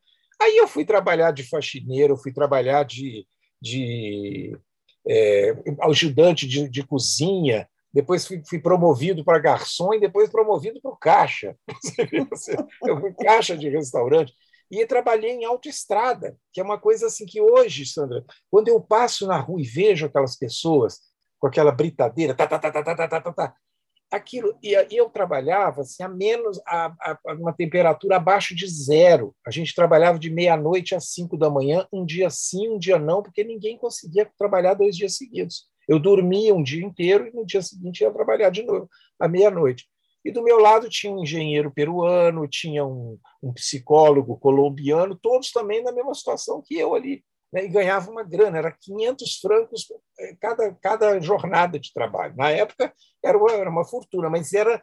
Aí eu fui trabalhar de faxineiro, fui trabalhar de, de é, ajudante de, de, cozinha, depois fui, fui promovido para garçom e depois promovido para o caixa. eu fui caixa de restaurante e trabalhei em autoestrada, que é uma coisa assim que hoje, Sandra, quando eu passo na rua e vejo aquelas pessoas com aquela britadeira, tá, tá, tá, tá, tá, tá, tá, tá, aquilo e eu trabalhava assim, a menos a, a, uma temperatura abaixo de zero. A gente trabalhava de meia-noite às cinco da manhã, um dia sim, um dia não, porque ninguém conseguia trabalhar dois dias seguidos. Eu dormia um dia inteiro e no dia seguinte ia trabalhar de novo à meia-noite. E do meu lado tinha um engenheiro peruano, tinha um, um psicólogo colombiano, todos também na mesma situação que eu ali né, e ganhava uma grana, era 500 francos eh, cada, cada jornada de trabalho. Na época era uma, era uma fortuna, mas era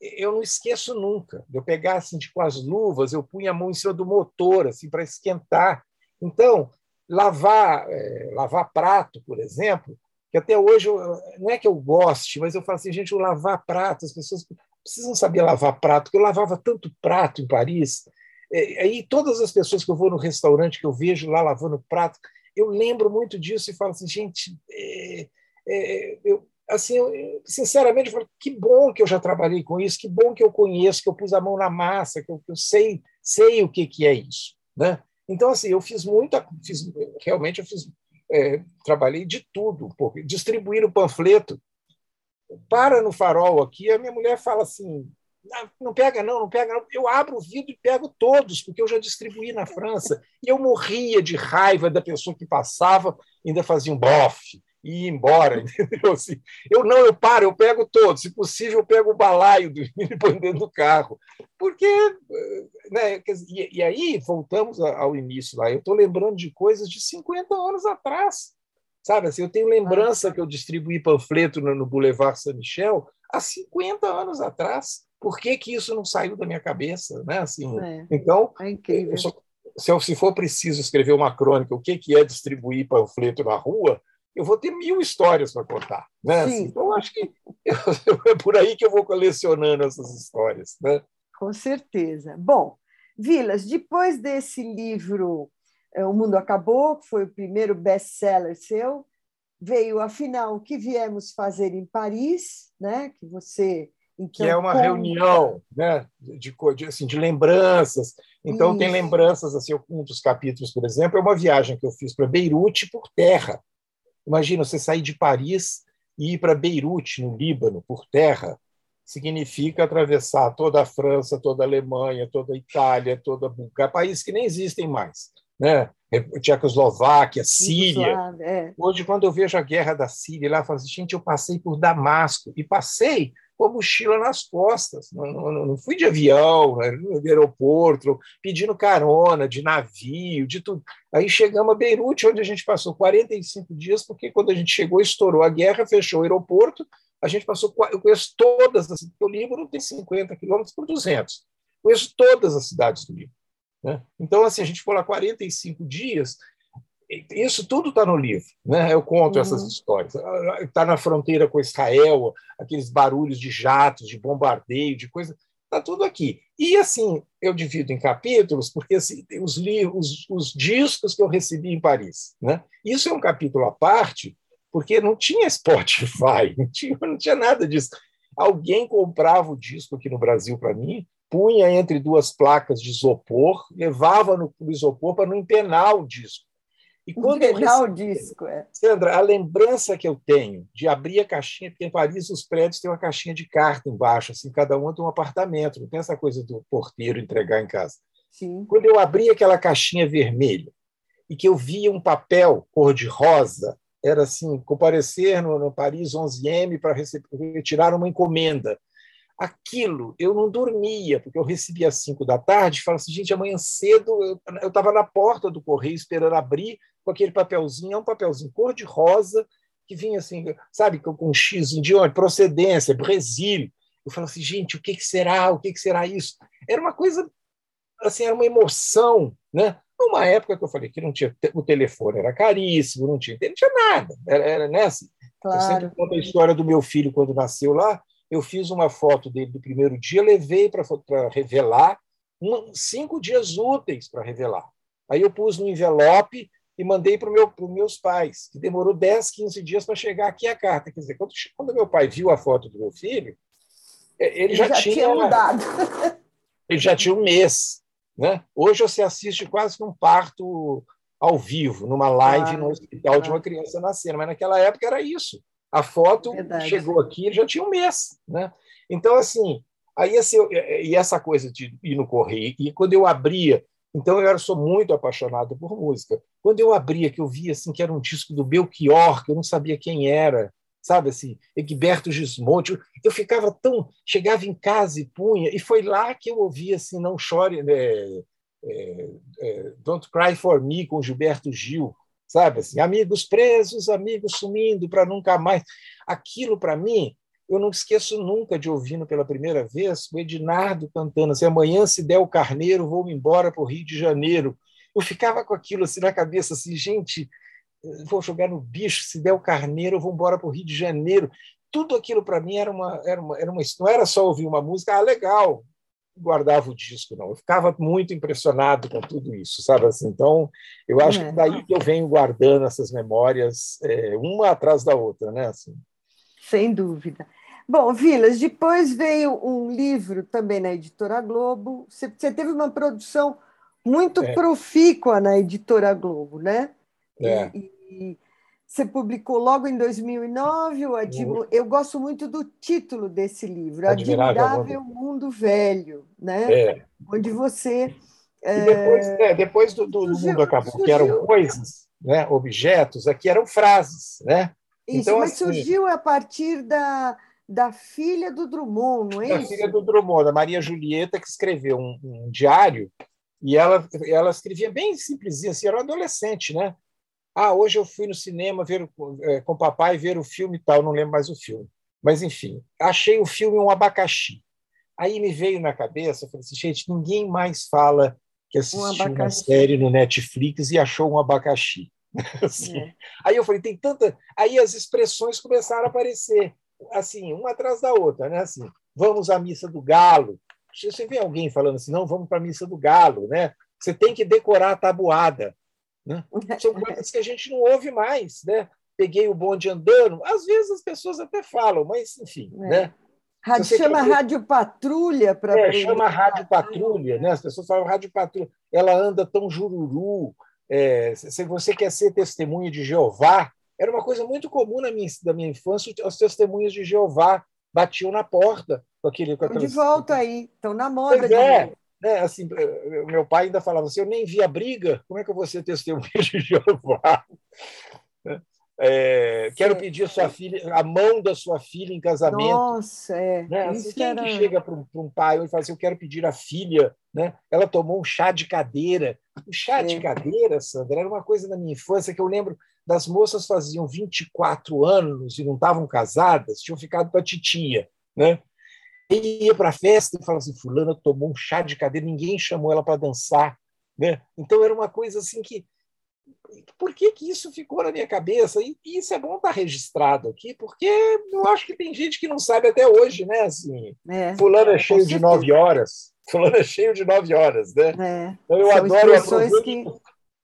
eu não esqueço nunca. Eu pegar assim, com as luvas, eu punha a mão em cima do motor assim para esquentar. Então, lavar, é, lavar prato, por exemplo, que até hoje eu, não é que eu goste, mas eu falo assim, gente, lavar prato, as pessoas precisam saber lavar prato, porque eu lavava tanto prato em Paris, é, aí todas as pessoas que eu vou no restaurante, que eu vejo lá lavando prato, eu lembro muito disso e falo assim, gente, é, é, eu, assim, eu, sinceramente, eu falo, que bom que eu já trabalhei com isso, que bom que eu conheço, que eu pus a mão na massa, que eu, que eu sei, sei o que, que é isso, né? Então, assim, eu fiz muita, fiz, realmente eu fiz, é, trabalhei de tudo, porque distribuir o panfleto, para no farol aqui, a minha mulher fala assim, não pega não, não pega não. Eu abro o vidro e pego todos, porque eu já distribuí na França. E eu morria de raiva da pessoa que passava, ainda fazia um bofe e ia embora. Entendeu? Assim, eu não, eu paro, eu pego todos. Se possível, eu pego o balaio do põe dentro do carro. Porque. Né, e, e aí, voltamos ao início lá. Eu estou lembrando de coisas de 50 anos atrás. Sabe, assim, eu tenho lembrança que eu distribuí panfleto no, no Boulevard Saint-Michel há 50 anos atrás. Por que, que isso não saiu da minha cabeça? Né? Assim, é, então, é só, se, eu, se for preciso escrever uma crônica, o que, que é distribuir panfleto na rua, eu vou ter mil histórias para contar. Né? Assim, então, acho que é por aí que eu vou colecionando essas histórias. Né? Com certeza. Bom, Vilas, depois desse livro O Mundo Acabou, que foi o primeiro best-seller seu, veio, afinal, o que viemos fazer em Paris, né? que você então, que é uma como... reunião né, de, de, assim, de lembranças. Então, Isso. tem lembranças, assim, um dos capítulos, por exemplo, é uma viagem que eu fiz para Beirute por terra. Imagina você sair de Paris e ir para Beirute, no Líbano, por terra. Significa atravessar toda a França, toda a Alemanha, toda a Itália, toda a Bulgária, países que nem existem mais. Né? Tchecoslováquia, Síria. É. Hoje, quando eu vejo a guerra da Síria, lá eu falo assim, gente, eu passei por Damasco e passei com a mochila nas costas. Não, não, não fui de avião, né, no aeroporto, pedindo carona, de navio, de tudo. Aí chegamos a Beirute, onde a gente passou 45 dias, porque quando a gente chegou, estourou a guerra, fechou o aeroporto, a gente passou, eu conheço todas, as, o Líbano tem 50 quilômetros por 200, conheço todas as cidades do Líbano. Né? Então, assim, a gente ficou lá 45 dias isso tudo está no livro, né? Eu conto uhum. essas histórias. Está na fronteira com Israel, aqueles barulhos de jatos, de bombardeio, de coisa. Está tudo aqui. E assim, eu divido em capítulos, porque assim, tem os livros, os, os discos que eu recebi em Paris. Né? Isso é um capítulo à parte, porque não tinha Spotify, não tinha, não tinha nada disso. Alguém comprava o disco aqui no Brasil para mim, punha entre duas placas de isopor, levava no isopor para não empenar o disco. E quando eu recebi, o disco, é. Sandra, a lembrança que eu tenho de abrir a caixinha, porque em Paris os prédios têm uma caixinha de carta embaixo, assim, cada um tem um apartamento, não tem essa coisa do porteiro entregar em casa. Sim. Quando eu abri aquela caixinha vermelha e que eu via um papel cor-de-rosa, era assim, comparecer no, no Paris 11M para retirar uma encomenda aquilo, eu não dormia, porque eu recebia às cinco da tarde falava assim, gente, amanhã cedo eu estava na porta do correio esperando abrir com aquele papelzinho, é um papelzinho cor-de-rosa, que vinha assim, sabe, com um X de onde? Procedência, Brasil. Eu falava assim, gente, o que, que será? O que, que será isso? Era uma coisa, assim, era uma emoção, né? Numa época que eu falei que não tinha o telefone era caríssimo, não tinha, não tinha nada, era, era né? Assim, claro. Eu sempre conto a história do meu filho quando nasceu lá, eu fiz uma foto dele do primeiro dia, levei para revelar, um, cinco dias úteis para revelar. Aí eu pus no envelope e mandei para meu, os meus pais, que demorou 10, 15 dias para chegar aqui a carta. Quer dizer, quando, quando meu pai viu a foto do meu filho, é, ele já, já tinha, tinha mudado. Ele já tinha um mês. Né? Hoje você assiste quase um parto ao vivo, numa live ah, no hospital ah. de uma criança nascendo, mas naquela época era isso. A foto Verdade. chegou aqui, já tinha um mês, né? Então assim, aí assim, e essa coisa de ir no correio e quando eu abria, então eu era, sou muito apaixonado por música. Quando eu abria que eu via assim que era um disco do Belchior, que eu não sabia quem era, sabe assim, Egberto Gismonte, eu ficava tão, chegava em casa e punha, e foi lá que eu ouvi assim, não chore, né, é, é, Don't Cry for Me com Gilberto Gil, sabe? Assim, amigos presos, amigos sumindo para nunca mais. Aquilo, para mim, eu não esqueço nunca de ouvindo pela primeira vez o Ednardo cantando assim, amanhã se der o carneiro, vou embora para o Rio de Janeiro. Eu ficava com aquilo assim na cabeça, assim, gente, vou jogar no bicho, se der o carneiro, vou embora para o Rio de Janeiro. Tudo aquilo para mim era uma, era uma, era uma, não era só ouvir uma música, ah, legal, guardava o disco, não. Eu ficava muito impressionado com tudo isso, sabe assim? Então, eu acho é. que daí que eu venho guardando essas memórias, é, uma atrás da outra, né? Assim. Sem dúvida. Bom, Vilas, depois veio um livro também na Editora Globo. Você, você teve uma produção muito é. profícua na Editora Globo, né? É. E, e, você publicou logo em 2009 o Admo... Eu gosto muito do título desse livro, Admirável, Admirável Mundo. Velho, né? É. onde você. E depois, é... depois do, do, surgiu, mundo acabou, surgiu... que eram coisas, né? objetos, aqui eram frases. Né? Isso, então, mas assim, surgiu a partir da, da filha do Drummond, não é da isso? Da filha do Drummond, da Maria Julieta, que escreveu um, um diário, e ela, ela escrevia bem simplesinho, assim, era um adolescente, né? Ah, hoje eu fui no cinema ver é, com o papai ver o filme tal, não lembro mais o filme. Mas, enfim, achei o filme um abacaxi. Aí me veio na cabeça, falei assim, gente, ninguém mais fala que assistiu um uma série no Netflix e achou um abacaxi. Assim. É. Aí eu falei, tem tanta. Aí as expressões começaram a aparecer, assim, uma atrás da outra, né? Assim, vamos à missa do galo. Você vê alguém falando assim, não, vamos para a missa do galo, né? Você tem que decorar a tabuada. Né? São coisas que a gente não ouve mais. Né? Peguei o bonde andando. Às vezes as pessoas até falam, mas enfim. É. Né? Rádio, chama. Rádio Patrulha para. É, chama Rádio Patrulha, né? As pessoas falam Rádio Patrulha. Ela anda tão jururu. É, se você quer ser testemunha de Jeová, era uma coisa muito comum na minha, da minha infância, os testemunhas de Jeová batiam na porta com aquele. Com aquelas... De volta aí, estão na moda. Pois é, né, assim, eh, meu pai ainda falava assim: eu nem vi a briga, como é que eu vou ser testemunha de Jeová? É, quero pedir a sua filha, a mão da sua filha em casamento. Nossa, é. Né? Assim, quem era... que chega para um, um, pai e fala assim: Eu quero pedir a filha, né? ela tomou um chá de cadeira. O chá é. de cadeira, Sandra, era uma coisa da minha infância que eu lembro das moças faziam 24 anos e não estavam casadas, tinham ficado com a titia. Né? Ele ia para a festa e falava assim: Fulana tomou um chá de cadeira, ninguém chamou ela para dançar. Né? Então era uma coisa assim que por que, que isso ficou na minha cabeça? E, isso é bom estar registrado aqui, porque eu acho que tem gente que não sabe até hoje, né? Assim, é, fulano é cheio de nove horas, fulano é cheio de nove horas, né? É. Então eu adoro aproveite, que...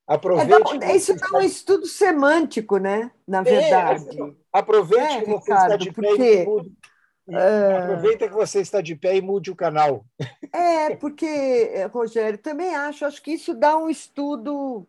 aproveite é, isso é um estudo semântico, né? Na é, verdade. É, aproveite que você Ricardo, está de pé porque... e mude. Aproveita que você está de pé e mude o canal. É, porque, Rogério, também acho, acho que isso dá um estudo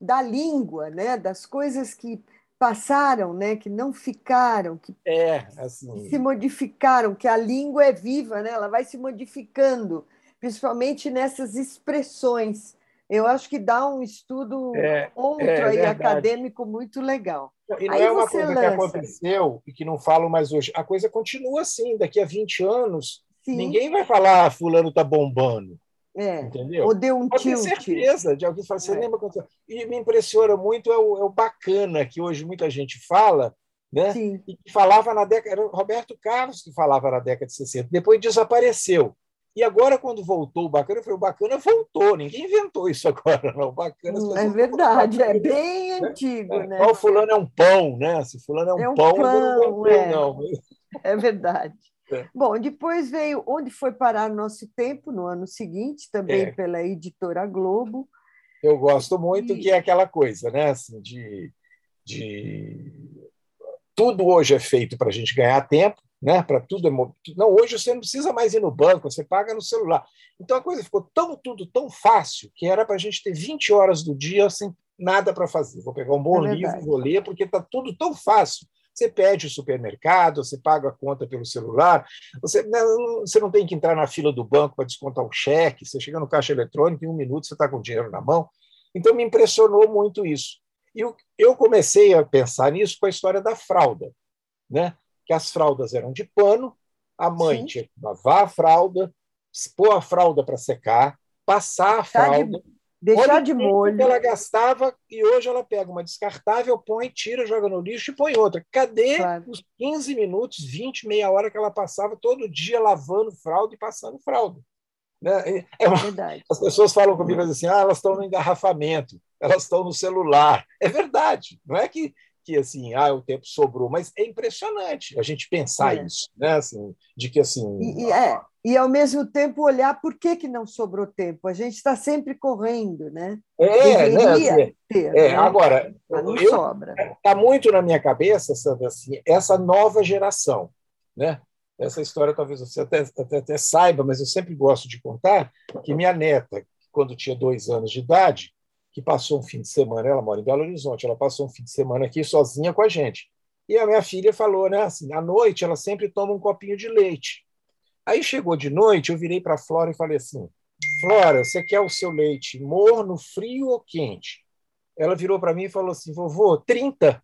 da língua, né? das coisas que passaram, né? que não ficaram, que é, assim... se modificaram, que a língua é viva, né? ela vai se modificando, principalmente nessas expressões. Eu acho que dá um estudo é, outro é, aí, acadêmico muito legal. E não aí é uma coisa lança. que aconteceu e que não falam mais hoje. A coisa continua assim, daqui a 20 anos, Sim. ninguém vai falar ah, fulano está bombando. É, Entendeu? Ou deu um Pode tilt. certeza de alguém falar, você é. lembra quando... E me impressiona muito é o, é o, bacana, que hoje muita gente fala, né? Sim. e que falava na década... Era o Roberto Carlos que falava na década de 60, depois desapareceu. E agora, quando voltou o bacana, eu falei, o bacana voltou, ninguém inventou isso agora, não. O bacana, hum, é verdade, é bem antigo, é, né? O fulano é um pão, né? Se fulano é um, é um pão, pão não, é. não. É verdade. É. Bom, depois veio Onde Foi Parar Nosso Tempo, no ano seguinte, também é. pela editora Globo. Eu gosto muito, e... que é aquela coisa, né? Assim, de, de... Tudo hoje é feito para a gente ganhar tempo, né? Para tudo é... Não, hoje você não precisa mais ir no banco, você paga no celular. Então a coisa ficou tão tudo tão fácil que era para a gente ter 20 horas do dia sem nada para fazer. Vou pegar um bom é livro, vou ler, porque está tudo tão fácil você pede o supermercado, você paga a conta pelo celular, você, né, você não tem que entrar na fila do banco para descontar o cheque, você chega no caixa eletrônico, em um minuto você está com o dinheiro na mão. Então, me impressionou muito isso. E eu comecei a pensar nisso com a história da fralda, né? Que as fraldas eram de pano, a mãe Sim. tinha que lavar a fralda, pôr a fralda para secar, passar a fralda, Deixar de molho. ela gastava e hoje ela pega uma descartável, põe, tira, joga no lixo e põe outra. Cadê claro. os 15 minutos, 20, meia hora que ela passava todo dia lavando fralda e passando fralda? Né? É uma... Verdade. As pessoas falam comigo assim: ah, elas estão no engarrafamento, elas estão no celular. É verdade. Não é que, que assim, ah, o tempo sobrou, mas é impressionante a gente pensar é. isso, né? Assim, de que assim. E, e é e, ao mesmo tempo, olhar por que, que não sobrou tempo. A gente está sempre correndo, né? É, Deveria né? ter. É, né? Agora, Mas não eu, sobra. Está muito na minha cabeça, Sandra, assim, essa nova geração. Né? Essa história talvez você até, até, até saiba, mas eu sempre gosto de contar que minha neta, quando tinha dois anos de idade, que passou um fim de semana, ela mora em Belo Horizonte, ela passou um fim de semana aqui sozinha com a gente. E a minha filha falou, né, assim, à noite ela sempre toma um copinho de leite. Aí chegou de noite, eu virei para a Flora e falei assim: Flora, você quer o seu leite morno, frio ou quente? Ela virou para mim e falou assim: vovô, 30.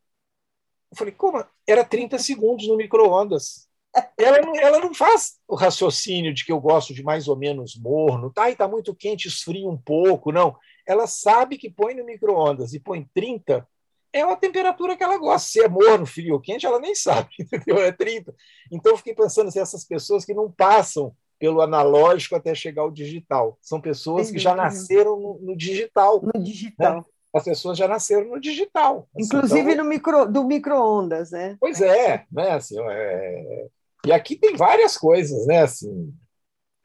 Eu falei: como? Era 30 segundos no micro-ondas. Ela, não, ela não faz o raciocínio de que eu gosto de mais ou menos morno, tá? E está muito quente, esfria um pouco, não. Ela sabe que põe no micro-ondas e põe 30, é uma temperatura que ela gosta. Se é morno, frio ou quente, ela nem sabe, entendeu? É 30. Então, eu fiquei pensando assim, essas pessoas que não passam pelo analógico até chegar ao digital. São pessoas Entendi. que já nasceram no, no digital. No digital. Né? As pessoas já nasceram no digital. Assim, Inclusive então... no micro, do micro-ondas, né? Pois é, né? Assim, é... E aqui tem várias coisas, né? Assim,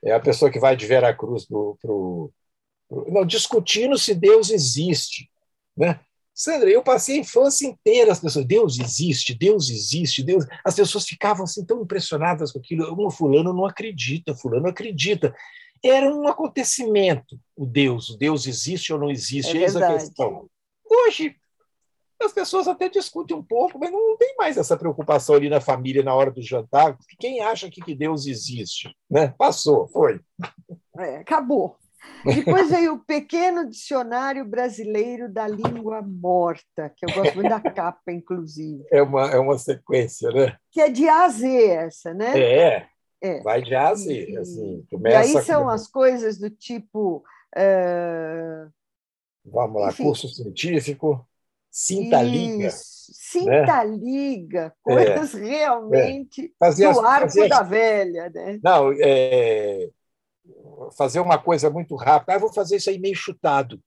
é a pessoa que vai de Veracruz para o. Não, discutindo se Deus existe. Né? Sandra, eu passei a infância inteira as pessoas, Deus existe, Deus existe, Deus. As pessoas ficavam assim tão impressionadas com aquilo. Um fulano não acredita, fulano acredita. Era um acontecimento, o Deus, o Deus existe ou não existe, é eis a questão. Hoje, as pessoas até discutem um pouco, mas não tem mais essa preocupação ali na família na hora do jantar. Quem acha que, que Deus existe? Né? Passou, foi. É, acabou. Depois veio o Pequeno Dicionário Brasileiro da Língua Morta, que eu gosto muito da capa, inclusive. É uma, é uma sequência, né? Que é de A a Z essa, né? É, é. vai de A a Z. Assim, e aí são com... as coisas do tipo... Uh... Vamos lá, Enfim. curso científico, Cinta Liga. Cinta né? Liga, coisas é. realmente é. Fazia, do arco fazia... da velha. Né? Não, é fazer uma coisa muito rápida. Ah, vou fazer isso aí meio chutado.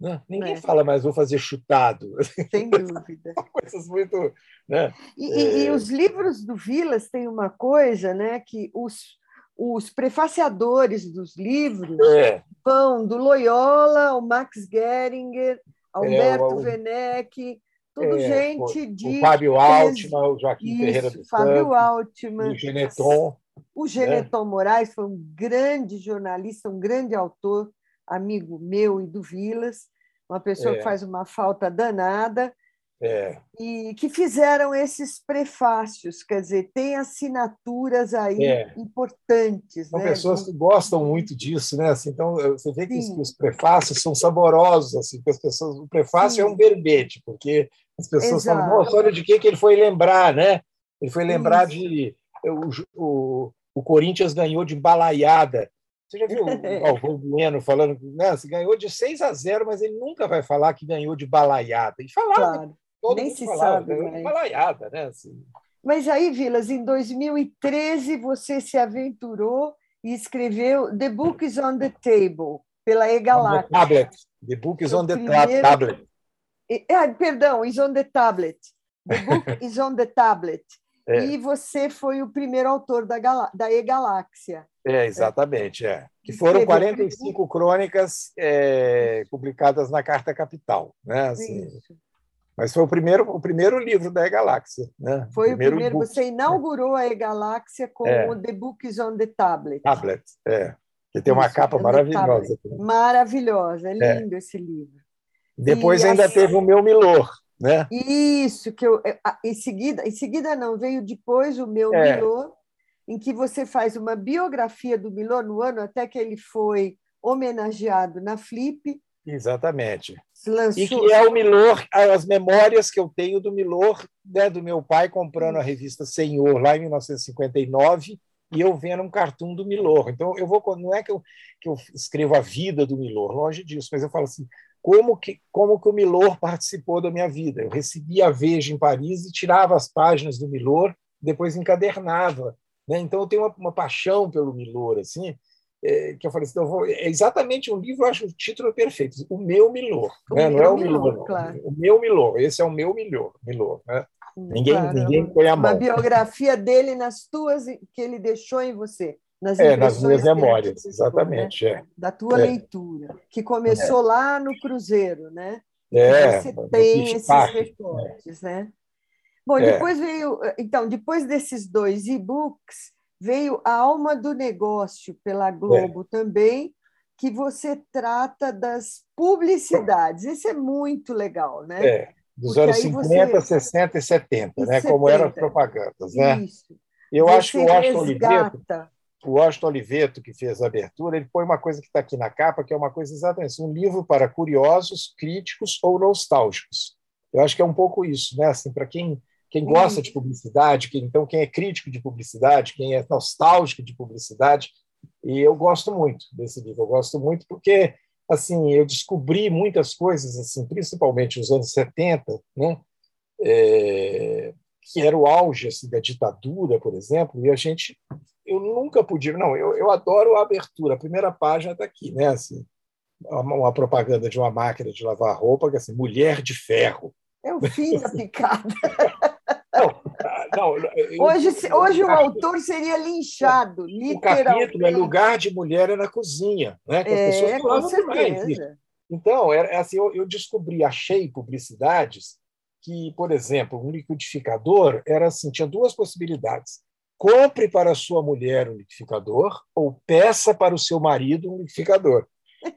Né? Ninguém é. fala mais vou fazer chutado. Sem dúvida. Coisas muito. Né? E, é... e, os livros do Vilas têm uma coisa, né? Que os, os prefaciadores dos livros é. vão do Loyola ao Max Geringer, Alberto é, Werneck, tudo é, gente o, de. O Fábio Altman, o Joaquim Isso, Ferreira do Fábio Altman. O Geneton. O Geneton né? Moraes foi um grande jornalista, um grande autor, amigo meu e do Vilas, uma pessoa é. que faz uma falta danada. É. E que fizeram esses prefácios, quer dizer, tem assinaturas aí é. importantes. São né? pessoas que gostam muito disso, né? Assim, então, você vê que os, prefácios são saborosos, assim, as pessoas, o prefácio Sim. é um verbete, porque as pessoas Exato. falam, nossa, olha de que, que ele foi lembrar, né? Ele foi lembrar Isso. de. O, o, o Corinthians ganhou de balaiada. Você já viu o Galvão Bueno falando né, se ganhou de 6 a 0, mas ele nunca vai falar que ganhou de balaiada. E falava, claro. todo Nem mundo se falava, sabe, ganhou mas... de balaiada. Né, assim. Mas aí, Vilas, em 2013 você se aventurou e escreveu The Book is on the Table, pela E-Galactic. Tablet. The Book is on the primeiro... tablet. Ah, perdão, is on the tablet. The book is on the tablet. É. E você foi o primeiro autor da, da E-Galáxia. É, exatamente, é. Que foram 45 crônicas é, publicadas na Carta Capital. Né? Assim, mas foi o primeiro, o primeiro livro da E-Galáxia. Né? Foi o primeiro. O primeiro você inaugurou a E-Galáxia com é. o The Books on the Tablet. Tablet, é. Que tem uma Isso, capa maravilhosa. Maravilhosa, é lindo esse livro. Depois e ainda assim, teve o meu Milor, né? Isso, que eu, é, em seguida, em seguida não, veio depois o meu é. Milor, em que você faz uma biografia do Milor no ano até que ele foi homenageado na Flip. Exatamente. Lançou... E que é o Milor, as memórias que eu tenho do Milor, né, do meu pai comprando a revista Senhor lá em 1959 e eu vendo um cartoon do Milor. Então eu vou, não é que eu, que eu escrevo a vida do Milor, longe disso, mas eu falo assim, como que, como que o Milor participou da minha vida. Eu recebia a Veja em Paris e tirava as páginas do Milor, depois encadernava. Né? Então, eu tenho uma, uma paixão pelo Milor, assim, é, que eu falei assim, eu vou, é exatamente um livro, eu acho o título perfeito, o meu Milor, o né? não é o Milor, Milor claro. o meu Milor, esse é o meu Milor, Milor né? ninguém, claro. ninguém põe a mão. Uma biografia dele nas tuas, que ele deixou em você nas, é, nas minhas memórias, exatamente. Né? É. Da tua é. leitura, que começou é. lá no Cruzeiro, né? É, você tem esses recortes, né? Bom, é. depois veio, então, depois desses dois e-books, veio a Alma do Negócio pela Globo é. também, que você trata das publicidades. Isso é muito legal, né? É, dos Porque anos 50, você... 60 e 70, e né? 70. Como eram as propagandas, né? Isso. Eu você acho que o Washington Oliveto o Washington Oliveto, que fez a abertura, ele põe uma coisa que está aqui na capa, que é uma coisa exatamente um livro para curiosos, críticos ou nostálgicos. Eu acho que é um pouco isso, né? Assim, para quem quem gosta de publicidade, quem, então quem é crítico de publicidade, quem é nostálgico de publicidade, e eu gosto muito desse livro. Eu gosto muito porque assim eu descobri muitas coisas assim, principalmente nos anos 70, né? É, que era o auge assim, da ditadura, por exemplo, e a gente eu nunca podia. Não, eu, eu adoro a abertura. A primeira página está aqui, né? Assim, uma, uma, propaganda de uma máquina de lavar roupa, que é assim, mulher de ferro. É o fim da picada. Não, não, eu, hoje hoje o autor seria linchado, literalmente. O capítulo é lugar de mulher é na cozinha, né? Que as é, com certeza. Então, é, assim, eu, eu descobri, achei publicidades que, por exemplo, um liquidificador era assim, tinha duas possibilidades compre para sua mulher um liquidificador ou peça para o seu marido um liquidificador.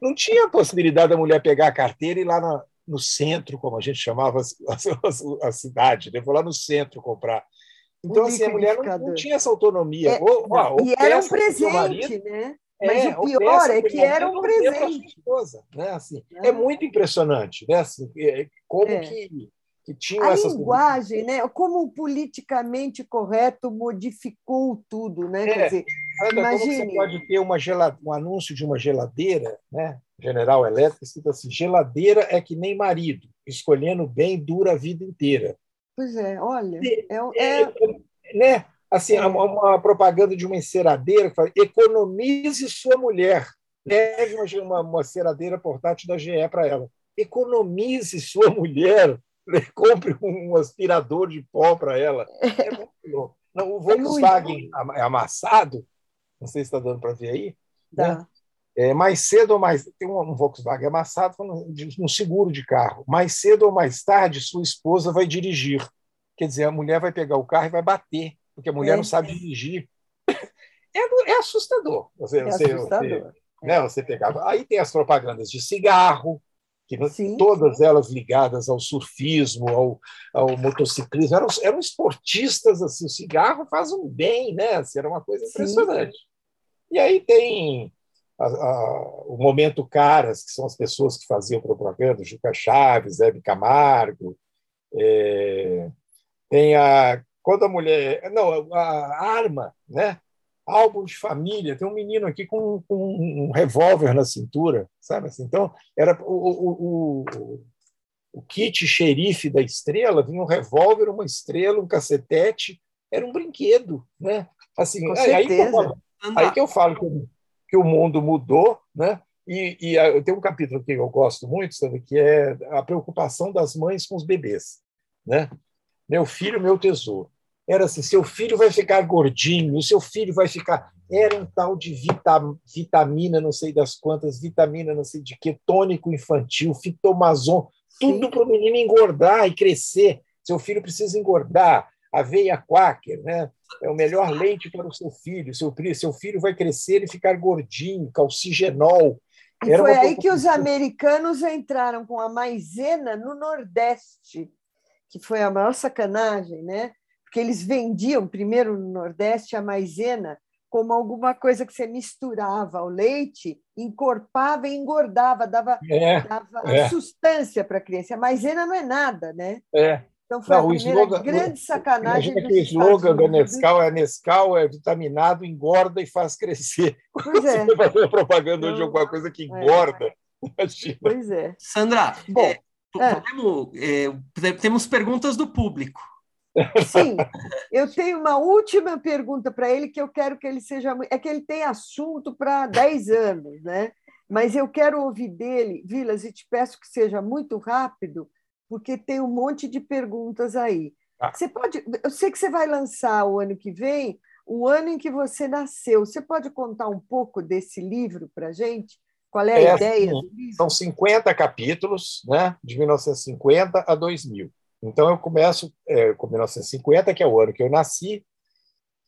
Não tinha possibilidade da mulher pegar a carteira e ir lá no, no centro, como a gente chamava a, a, a cidade, né? vou lá no centro comprar. Então, assim, a mulher não, não, tinha essa autonomia. É, ou, e era um presente, marido, né? Mas é, o pior é que era um presente. Esposa, né? assim, é. é muito impressionante né? assim, é, como é. que que tinham a essas linguagem, né? Como o politicamente correto modificou tudo, né? É, Quer dizer, imagine... como você pode ter uma gelade... um anúncio de uma geladeira, né? General Elétrica, escrito assim: geladeira é que nem marido, escolhendo bem dura a vida inteira. Pois é, olha, é, é... é né? Assim, é. uma propaganda de uma enceradeira que fala: economize sua mulher, leve uma, uma, uma ceradeira portátil da GE para ela. economize sua mulher, compre um aspirador de pó para ela. É muito Não, o Volkswagen é amassado, não sei se está dando para ver aí. Né? É, mais cedo ou mais. Tem um, um Volkswagen amassado no seguro de carro. Mais cedo ou mais tarde, sua esposa vai dirigir. Quer dizer, a mulher vai pegar o carro e vai bater, porque a mulher é. não sabe dirigir. É, é assustador. Você, é você, assustador. Você, né, você pegava. Aí tem as propagandas de cigarro, que Sim. todas elas ligadas ao surfismo, ao, ao motociclismo, eram, eram esportistas, assim, o cigarro faz um bem, né? Assim, era uma coisa impressionante. Sim. E aí tem a, a, o momento caras, que são as pessoas que faziam propaganda, Juca Chaves, Hebe Camargo, é, tem a quando a mulher, não, a arma, né? Álbum de família, tem um menino aqui com, com um revólver na cintura, sabe? Assim, então, era o, o, o, o kit xerife da estrela, vinha um revólver, uma estrela, um cacetete, era um brinquedo, né? Assim, com aí, que eu, aí que eu falo que, que o mundo mudou, né? E, e eu tenho um capítulo que eu gosto muito, sabe, que é a preocupação das mães com os bebês, né? Meu filho, meu tesouro era assim: seu filho vai ficar gordinho, seu filho vai ficar. Era um tal de vitamina, não sei das quantas, vitamina, não sei de que, tônico infantil, fitomazon, tudo para o menino engordar e crescer. Seu filho precisa engordar. Aveia quaker, né? É o melhor leite para o seu filho. Seu, seu filho vai crescer e ficar gordinho, calcigenol. E foi aí que os americanos entraram com a maisena no Nordeste, que foi a maior sacanagem, né? Porque eles vendiam primeiro no Nordeste a maisena como alguma coisa que você misturava ao leite, encorpava e engordava, dava, é, dava é. sustância para a criança. A maisena não é nada, né? É. Então foi não, a primeira slogan, grande sacanagem. Imagina que o slogan da Nescau é Nescau é vitaminado, engorda e faz crescer. Pois é. Você fazer propaganda hoje de alguma coisa que é. engorda. É. Pois é. Sandra, Bom, é, podemos, é, temos perguntas do público. Sim, eu tenho uma última pergunta para ele que eu quero que ele seja. É que ele tem assunto para 10 anos, né? Mas eu quero ouvir dele, Vilas, e te peço que seja muito rápido, porque tem um monte de perguntas aí. Ah. Você pode. Eu sei que você vai lançar o ano que vem, o ano em que você nasceu. Você pode contar um pouco desse livro para a gente? Qual é a é, ideia? Sim, são 50 capítulos, né? De 1950 a 2000. Então, eu começo é, com 1950, que é o ano que eu nasci,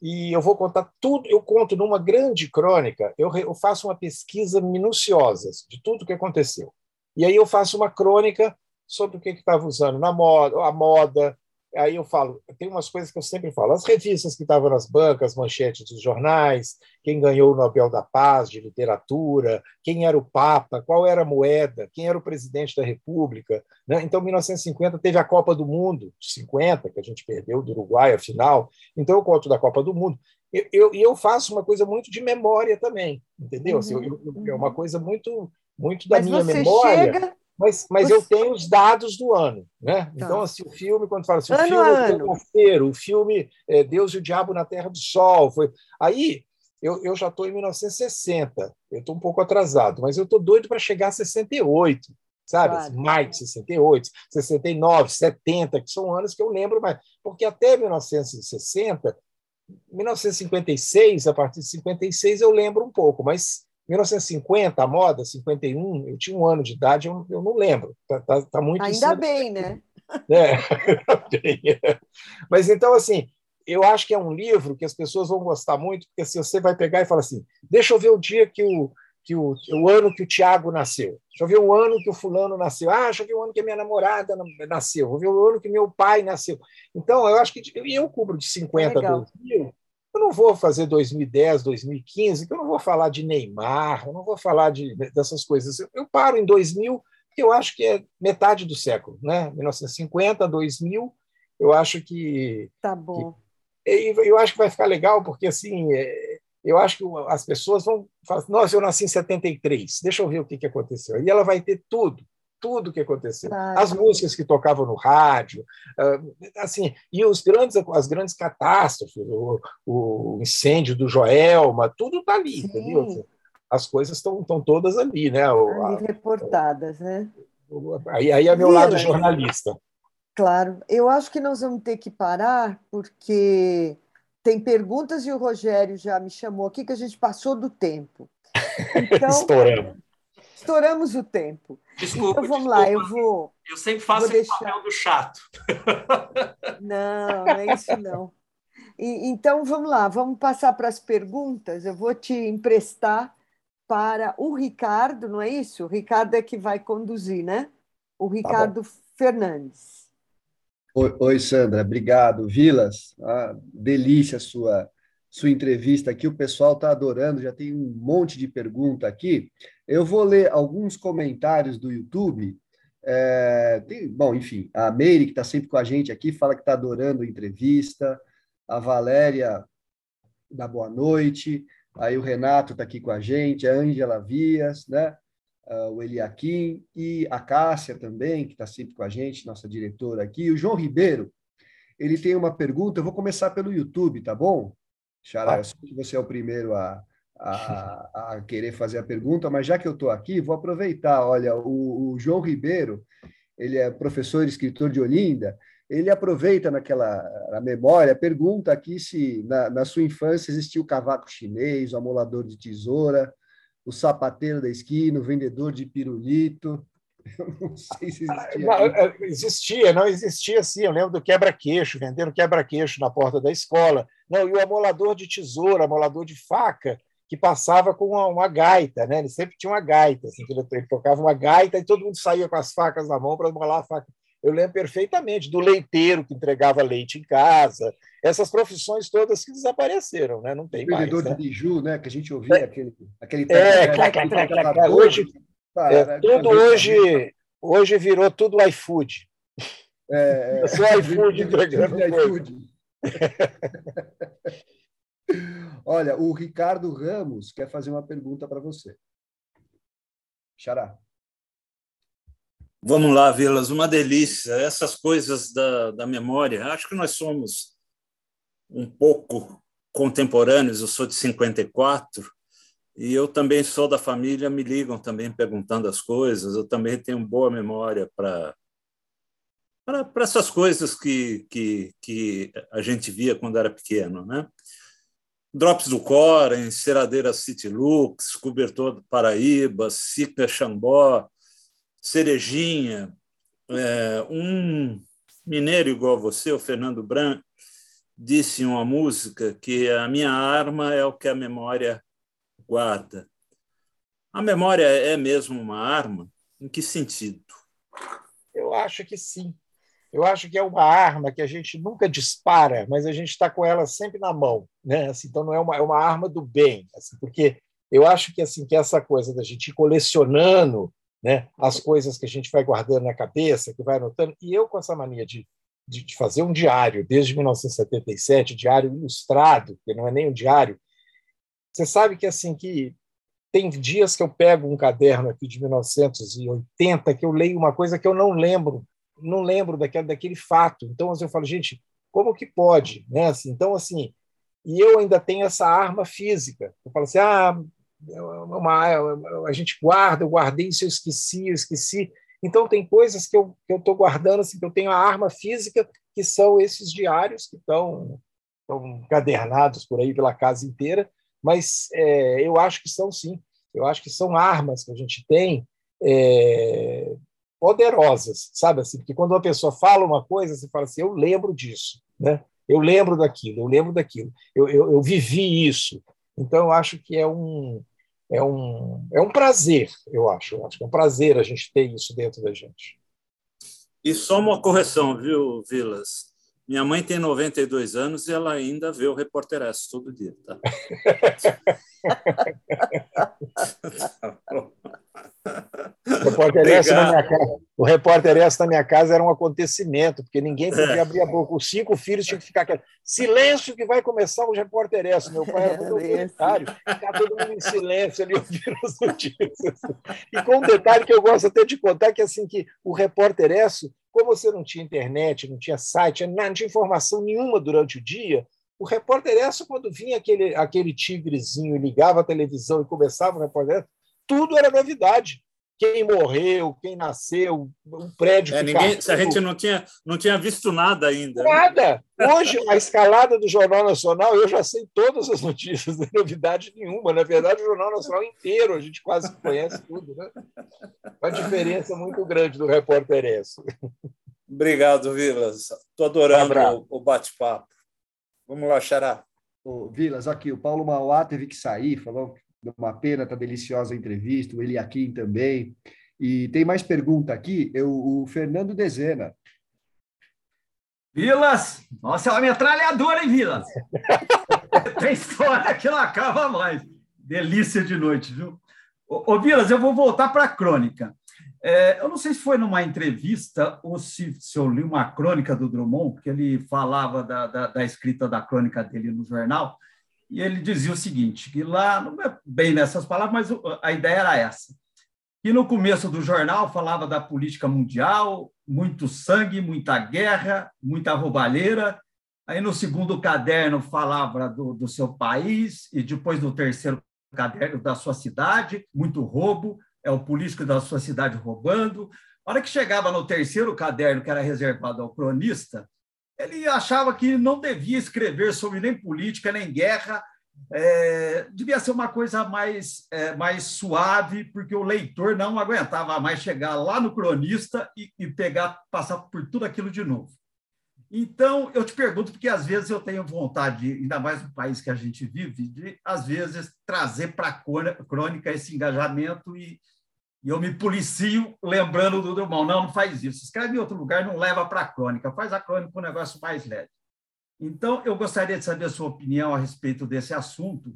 e eu vou contar tudo. Eu conto numa grande crônica, eu, eu faço uma pesquisa minuciosa de tudo o que aconteceu. E aí eu faço uma crônica sobre o que estava usando na moda, a moda, aí eu falo, tem umas coisas que eu sempre falo, as revistas que estavam nas bancas, manchetes dos jornais, quem ganhou o Nobel da Paz de literatura, quem era o Papa, qual era a moeda, quem era o presidente da República. Né? Então, 1950 teve a Copa do Mundo, 50, que a gente perdeu do Uruguai a final. Então, eu conto da Copa do Mundo. E eu, eu, eu, faço uma coisa muito de memória também, entendeu? Assim, eu, é uma coisa muito, muito da Mas minha você memória. Chega mas, mas eu tenho os dados do ano. Né? Tá. Então, assim, o filme, quando fala assim, o ano filme é o o filme é, Deus e o Diabo na Terra do Sol. Foi... Aí eu, eu já estou em 1960, eu estou um pouco atrasado, mas eu estou doido para chegar a 68, sabe? Claro. Mais de 68, 69, 70, que são anos que eu lembro mais. Porque até 1960, 1956, a partir de 56 eu lembro um pouco, mas 1950, a moda, 51, eu tinha um ano de idade, eu, eu não lembro. Tá, tá, tá muito Ainda bem, né? É, Mas então, assim, eu acho que é um livro que as pessoas vão gostar muito, porque se você vai pegar e falar assim, deixa eu ver o dia que o, que o, o ano que o Tiago nasceu, deixa eu ver o ano que o fulano nasceu, ah, deixa eu ver o ano que a minha namorada nasceu, vou ver o ano que meu pai nasceu. Então, eu acho que eu cubro de 50 a 2000, eu não vou fazer 2010, 2015, que eu não vou falar de Neymar, eu não vou falar de, dessas coisas. Eu paro em 2000, que eu acho que é metade do século, né? 1950, 2000, eu acho que. Tá bom. Que, eu acho que vai ficar legal, porque assim, é, eu acho que as pessoas vão falar: assim, nossa, eu nasci em 73, deixa eu ver o que, que aconteceu. E ela vai ter tudo tudo o que aconteceu. Claro. As músicas que tocavam no rádio, ah, assim, e os grandes, as grandes catástrofes, o, o incêndio do Joelma, tudo está ali, Sim. entendeu? As coisas estão todas ali, né? Ali reportadas, né? Aí, aí é meu lado jornalista. Claro, eu acho que nós vamos ter que parar, porque tem perguntas e o Rogério já me chamou aqui que a gente passou do tempo. Então, Estouramos. Estouramos o tempo. Desculpa. Então vamos desculpa. lá, eu vou. Eu sempre faço deixar... o papel do chato. Não, não é isso não. E, então vamos lá, vamos passar para as perguntas. Eu vou te emprestar para o Ricardo, não é isso? O Ricardo é que vai conduzir, né? O tá Ricardo tá Fernandes. Oi, oi, Sandra, obrigado. Vilas, ah, delícia a sua, sua entrevista aqui. O pessoal está adorando, já tem um monte de pergunta aqui. Eu vou ler alguns comentários do YouTube. É, tem, bom, enfim, a Meire, que está sempre com a gente aqui, fala que está adorando a entrevista. A Valéria, da boa noite. Aí o Renato está aqui com a gente, a Ângela Vias, né? Uh, o Eliakim e a Cássia também, que está sempre com a gente, nossa diretora aqui. E o João Ribeiro, ele tem uma pergunta. Eu vou começar pelo YouTube, tá bom? Xará, eu sei que você é o primeiro a, a, a querer fazer a pergunta, mas já que eu estou aqui, vou aproveitar. Olha, o, o, João Ribeiro, ele é professor e escritor de Olinda, ele aproveita naquela na memória, pergunta aqui se na, na sua infância existiu o cavaco chinês, o amolador de tesoura, o sapateiro da esquina, o vendedor de pirulito. Eu não sei se existia. Não, é, existia, não existia sim. Eu lembro do quebra-queixo, vendendo quebra-queixo na porta da escola. Não, e o amolador de tesoura, amolador de faca, que passava com uma, uma gaita, né? Ele sempre tinha uma gaita, assim, ele, ele tocava uma gaita e todo mundo saía com as facas na mão para amolar a faca. Eu lembro perfeitamente do leiteiro que entregava leite em casa, essas profissões todas que desapareceram, né? Não tem o mais. Vendedor né? de biju, né? Que a gente ouvia é, aquele, aquele. É, clac, clac, clac, clac, hoje, é, tudo hoje, hoje virou tudo iFood. É, é, sou iFood entregando iFood. Olha, o Ricardo Ramos quer fazer uma pergunta para você. Xará. Vamos lá, Vilas, uma delícia. Essas coisas da, da memória, acho que nós somos um pouco contemporâneos, eu sou de 54, e eu também sou da família, me ligam também perguntando as coisas, eu também tenho boa memória para para essas coisas que, que, que a gente via quando era pequeno. Né? Drops do Cora, Enceradeira City Lux, Cobertor do Paraíba, Sica Xambó, Cerejinha, é, um mineiro igual a você, o Fernando Bran, disse em uma música que a minha arma é o que a memória guarda. A memória é mesmo uma arma? Em que sentido? Eu acho que sim. Eu acho que é uma arma que a gente nunca dispara, mas a gente está com ela sempre na mão, né? Assim, então não é uma, é uma arma do bem, assim, porque eu acho que assim que essa coisa da gente ir colecionando né? as coisas que a gente vai guardando na cabeça, que vai anotando. E eu, com essa mania de, de, de fazer um diário, desde 1977, diário ilustrado, que não é nem um diário, você sabe que assim que tem dias que eu pego um caderno aqui de 1980 que eu leio uma coisa que eu não lembro, não lembro daquele, daquele fato. Então assim, eu falo, gente, como que pode, né? Assim, então assim, e eu ainda tenho essa arma física. Eu falo assim, ah, é uma, a gente guarda, eu guardei isso, eu esqueci, eu esqueci. Então, tem coisas que eu estou guardando, assim, que eu tenho a arma física, que são esses diários que estão encadernados por aí pela casa inteira, mas é, eu acho que são sim, eu acho que são armas que a gente tem é, poderosas, sabe assim? Porque quando uma pessoa fala uma coisa, você fala assim, eu lembro disso, né? Eu lembro daquilo, eu lembro daquilo, eu, eu, eu vivi isso. Então, eu acho que é um, é um, é um prazer, eu acho. Eu acho que é um prazer a gente ter isso dentro da gente. E só uma correção, viu, Vilas? Minha mãe tem 92 anos e ela ainda vê o Repórter S todo dia. Tá? tá o repórter, S na minha casa, o repórter S na minha casa era um acontecimento, porque ninguém podia é. abrir a boca. Os cinco filhos tinham que ficar quietos. Silêncio que vai começar o repórter S. Meu pai era todo comentário, ficar todo mundo em silêncio ali ouvindo as notícias. E com um detalhe que eu gosto até de contar, que assim que o repórter S, como você não tinha internet, não tinha site, não tinha informação nenhuma durante o dia, o repórter S, quando vinha aquele, aquele tigrezinho, ligava a televisão e começava o repórter tudo era novidade. Quem morreu, quem nasceu, o prédio. É, ninguém, a gente não tinha, não tinha visto nada ainda. Né? Nada. Hoje, a escalada do Jornal Nacional, eu já sei todas as notícias, não é novidade nenhuma. Na verdade, o Jornal Nacional inteiro, a gente quase conhece tudo. Né? Uma diferença muito grande do repórter esse. Obrigado, Vilas. Estou adorando um o, o bate-papo. Vamos lá, Xará. Ô, Vilas, aqui, o Paulo Mauá teve que sair, falou uma pena, tá deliciosa a entrevista, o Eliakim também. E tem mais pergunta aqui, eu, o Fernando Dezena. Vilas, nossa, é uma metralhadora, hein, Vilas? tem história que não acaba mais. Delícia de noite, viu? Ô, ô Vilas, eu vou voltar para a crônica. É, eu não sei se foi numa entrevista ou se, se, eu li uma crônica do Drummond, porque ele falava da, da, da escrita da crônica dele no jornal, e ele dizia o seguinte, que lá, não é bem nessas palavras, mas a ideia era essa, que no começo do jornal falava da política mundial, muito sangue, muita guerra, muita roubalheira, aí no segundo caderno falava do, do seu país, e depois no terceiro caderno da sua cidade, muito roubo, é o político da sua cidade roubando. A hora que chegava no terceiro caderno, que era reservado ao cronista, ele achava que não devia escrever sobre nem política, nem guerra, é, devia ser uma coisa mais, é, mais suave, porque o leitor não aguentava mais chegar lá no cronista e, e, pegar, passar por tudo aquilo de novo. Então, eu te pergunto, porque às vezes eu tenho vontade, ainda mais no país que a gente vive, de, às vezes, trazer para a crônica esse engajamento e, e eu me policio lembrando do Drummond. Não, não faz isso. Escreve em outro lugar, não leva para a crônica. Faz a crônica um negócio mais leve. Então, eu gostaria de saber a sua opinião a respeito desse assunto.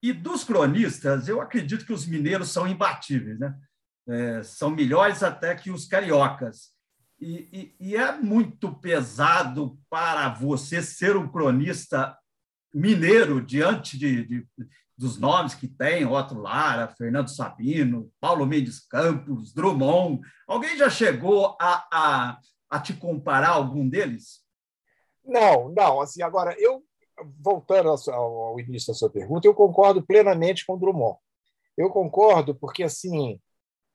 E dos cronistas, eu acredito que os mineiros são imbatíveis, né? É, são melhores até que os cariocas. E, e, e, é muito pesado para você ser um cronista mineiro diante de, de, dos nomes que tem, Otto Lara, Fernando Sabino, Paulo Mendes Campos, Drummond. Alguém já chegou a, a, a te comparar algum deles? Não, não. Assim, agora, eu, voltando ao, ao início da sua pergunta, eu concordo plenamente com Drummond. Eu concordo porque, assim,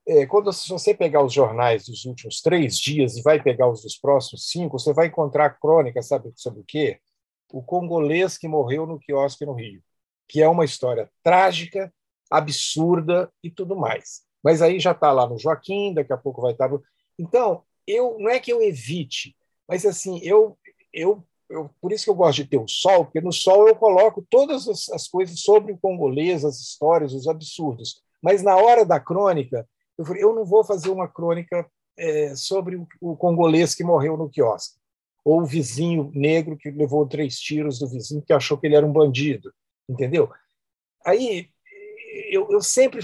é, quando se você pegar os jornais dos últimos três dias e vai pegar os dos próximos cinco, você vai encontrar crônica, sabe sobre o quê? O congolês que morreu no quiosque no Rio que é uma história trágica, absurda e tudo mais. Mas aí já está lá no Joaquim, daqui a pouco vai estar. Tá então, eu não é que eu evite, mas assim, eu, eu, eu por isso que eu gosto de ter o sol, porque no sol eu coloco todas as, as coisas sobre o congolês, as histórias, os absurdos. Mas na hora da crônica, eu falei, eu não vou fazer uma crônica é, sobre o, o congolês que morreu no quiosque, ou o vizinho negro que levou três tiros do vizinho que achou que ele era um bandido entendeu? Aí eu, eu sempre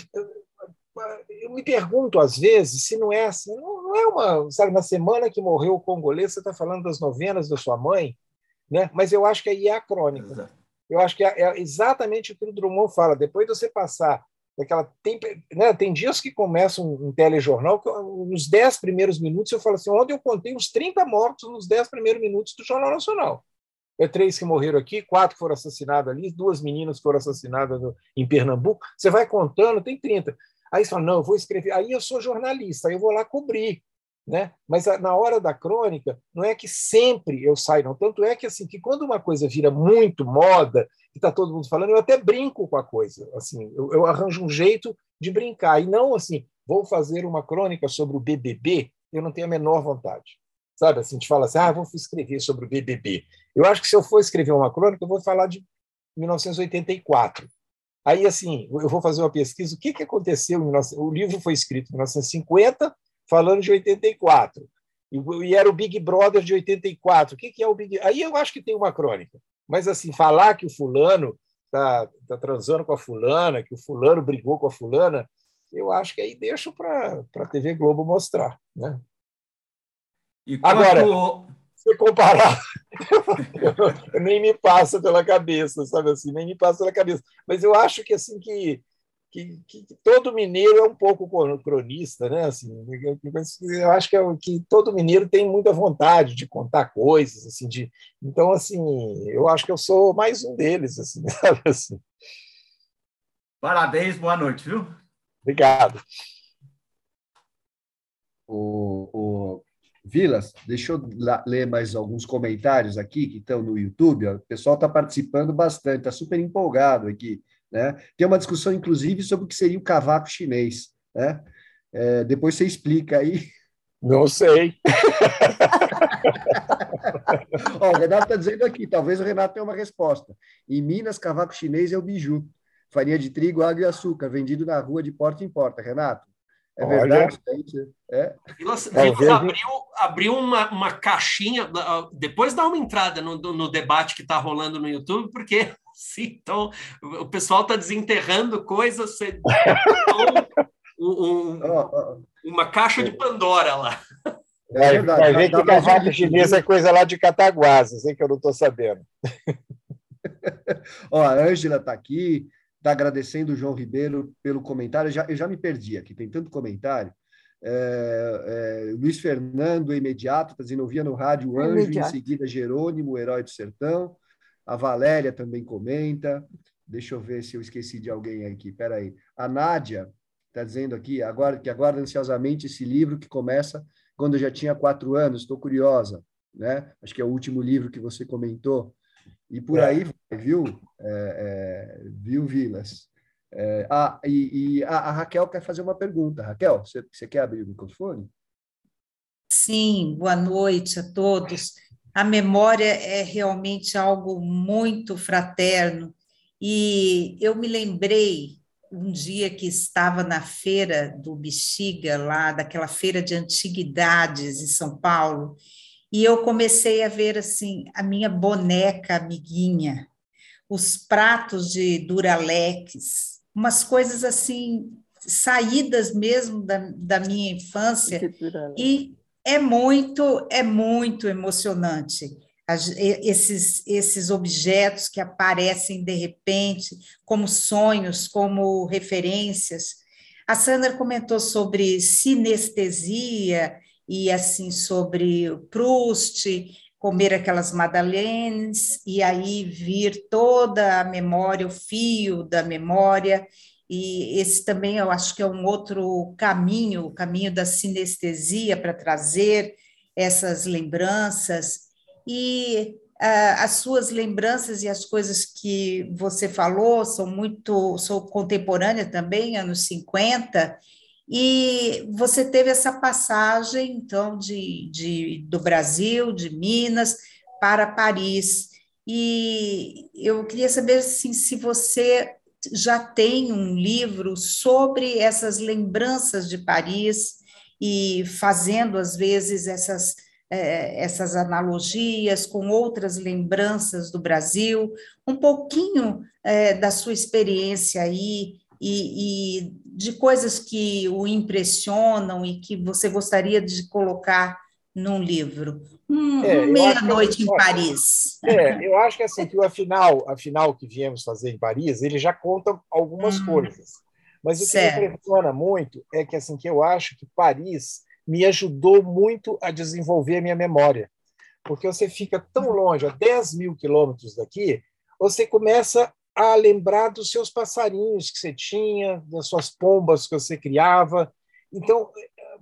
eu me pergunto às vezes se não é assim, não, não é uma, sabe, na semana que morreu o congolês, você está falando das novenas da sua mãe, né? Mas eu acho que aí é a crônica. Eu acho que é, é exatamente o que o Drummond fala. Depois de você passar daquela tem, né, tem dias que começam um, um telejornal que nos 10 primeiros minutos eu falo assim, onde eu contei uns 30 mortos nos 10 primeiros minutos do Jornal Nacional é três que morreram aqui, quatro que foram assassinados ali, duas meninas foram assassinadas no, em Pernambuco. Você vai contando, tem 30. Aí você fala, não, eu vou escrever. Aí eu sou jornalista, aí eu vou lá cobrir. Né? Mas na hora da crônica, não é que sempre eu saio, não. Tanto é que assim que quando uma coisa vira muito moda, e está todo mundo falando, eu até brinco com a coisa. Assim, eu, eu arranjo um jeito de brincar. E não assim, vou fazer uma crônica sobre o BBB, eu não tenho a menor vontade sabe? Assim, a gente fala assim, ah, vou escrever sobre o BBB. Eu acho que se eu for escrever uma crônica, eu vou falar de 1984. Aí, assim, eu vou fazer uma pesquisa, o que, que aconteceu. O livro foi escrito em 1950, falando de 84. E, era o Big Brother de 84. O que, que é o Big... Aí eu acho que tem uma crônica. Mas, assim, falar que o fulano está tá transando com a fulana, que o fulano brigou com a fulana, eu acho que aí deixo para a TV Globo mostrar, né? E quanto... Agora, se comparar, nem me passa pela cabeça, sabe assim, nem me passa pela cabeça. Mas eu acho que assim que, que, que todo mineiro é um pouco cronista, né? Assim, eu acho que, é, que todo mineiro tem muita vontade de contar coisas, assim, de então assim, eu acho que eu sou mais um deles, assim, sabe assim. Parabéns, boa noite, viu? Obrigado. o, o Vilas, deixa eu ler mais alguns comentários aqui que estão no YouTube. Ó. O pessoal está participando bastante, está super empolgado aqui. Né? Tem uma discussão, inclusive, sobre o que seria o cavaco chinês. Né? É, depois você explica aí. Não sei. Ó, o Renato está dizendo aqui, talvez o Renato tenha uma resposta. Em Minas, cavaco chinês é o biju. Farinha de trigo, água e açúcar, vendido na rua de porta em porta. Renato, é Olha. verdade? É. Vilas, Vilas abriu, abriu uma, uma caixinha, depois dá uma entrada no, no debate que está rolando no YouTube, porque sim, então, o pessoal está desenterrando coisas, você, um, um, uma caixa de Pandora lá. É verdade. Vai ver que cavaco chinês é coisa lá de Cataguases, hein, que eu não estou sabendo. Ó, a Ângela está aqui, está agradecendo o João Ribeiro pelo comentário. Eu já, eu já me perdi aqui, tem tanto comentário. É, é, Luiz Fernando, imediato, está dizendo, ouvia no rádio o Anjo, imediato. em seguida Jerônimo, o Herói do Sertão. A Valéria também comenta. Deixa eu ver se eu esqueci de alguém aqui. Peraí. A Nádia está dizendo aqui agora que aguarda ansiosamente esse livro que começa quando eu já tinha quatro anos. Estou curiosa, né? Acho que é o último livro que você comentou. E por é. aí, viu, é, é, viu, Vilas? É, ah, e, e a, a, Raquel quer fazer uma pergunta. Raquel, você, quer abrir o microfone? Sim, boa noite a todos. A memória é realmente algo muito fraterno. E eu me lembrei um dia que estava na feira do Bexiga, lá daquela feira de antiguidades em São Paulo, e eu comecei a ver assim a minha boneca amiguinha, os pratos de Duralex, umas coisas assim saídas mesmo da, da minha infância. E é muito é muito emocionante. Esses esses objetos que aparecem de repente como sonhos como referências. A Sandra comentou sobre sinestesia e assim sobre Proust, comer aquelas madaleines e aí vir toda a memória, o fio da memória, e esse também eu acho que é um outro caminho, o caminho da sinestesia para trazer essas lembranças. E uh, as suas lembranças e as coisas que você falou são muito, sou contemporânea também, anos 50, e você teve essa passagem, então, de, de, do Brasil, de Minas, para Paris. E eu queria saber assim, se você já tem um livro sobre essas lembranças de Paris e fazendo, às vezes, essas, é, essas analogias com outras lembranças do Brasil, um pouquinho é, da sua experiência aí e, e de coisas que o impressionam e que você gostaria de colocar num livro? Um, é, Meia-noite em Paris. É, eu acho que assim, que o afinal, afinal que viemos fazer em Paris, ele já conta algumas hum, coisas. Mas o certo. que me impressiona muito é que assim que eu acho que Paris me ajudou muito a desenvolver a minha memória. Porque você fica tão longe, a 10 mil quilômetros daqui, você começa a lembrar dos seus passarinhos que você tinha, das suas pombas que você criava. Então,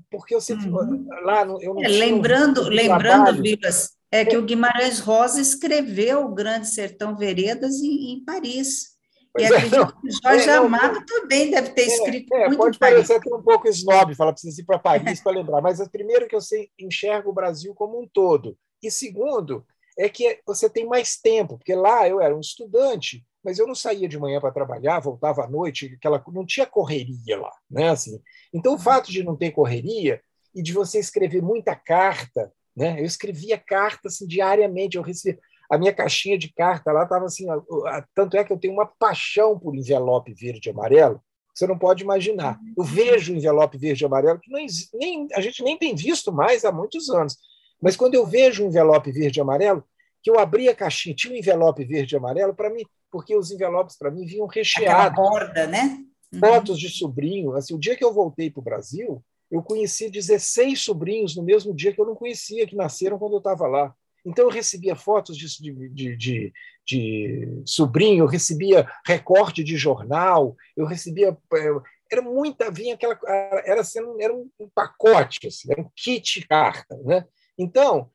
porque você uhum. lá eu não é, lembrando, um lembrando, Vivas, é que o Guimarães Rosa escreveu o Grande Sertão Veredas em, em Paris. Pois e é, acredito que Jorge é, Amado também deve ter é, escrito é, muito Pode parecer até um pouco snob, falar precisa ir para Paris para lembrar, mas é, primeiro que eu sei, enxergo o Brasil como um todo. E segundo, é que você tem mais tempo, porque lá eu era um estudante, mas eu não saía de manhã para trabalhar, voltava à noite, aquela não tinha correria lá, né? Assim, então o fato de não ter correria e de você escrever muita carta, né? Eu escrevia carta assim, diariamente, eu recebia a minha caixinha de carta lá estava assim, tanto é que eu tenho uma paixão por envelope verde e amarelo. Você não pode imaginar. Eu vejo envelope verde e amarelo que não, nem, a gente nem tem visto mais há muitos anos. Mas quando eu vejo um envelope verde e amarelo, que eu abri a caixinha, tinha um envelope verde e amarelo, para mim, porque os envelopes para mim vinham recheados. borda, né? Uhum. Fotos de sobrinho. Assim, o dia que eu voltei para o Brasil, eu conheci 16 sobrinhos no mesmo dia que eu não conhecia, que nasceram quando eu estava lá. Então, eu recebia fotos de, de, de, de, sobrinho, eu recebia recorte de jornal, eu recebia. Eh, era muita, vinha aquela. Era, sendo, era um pacote, assim, era um kit carta. Né? Então,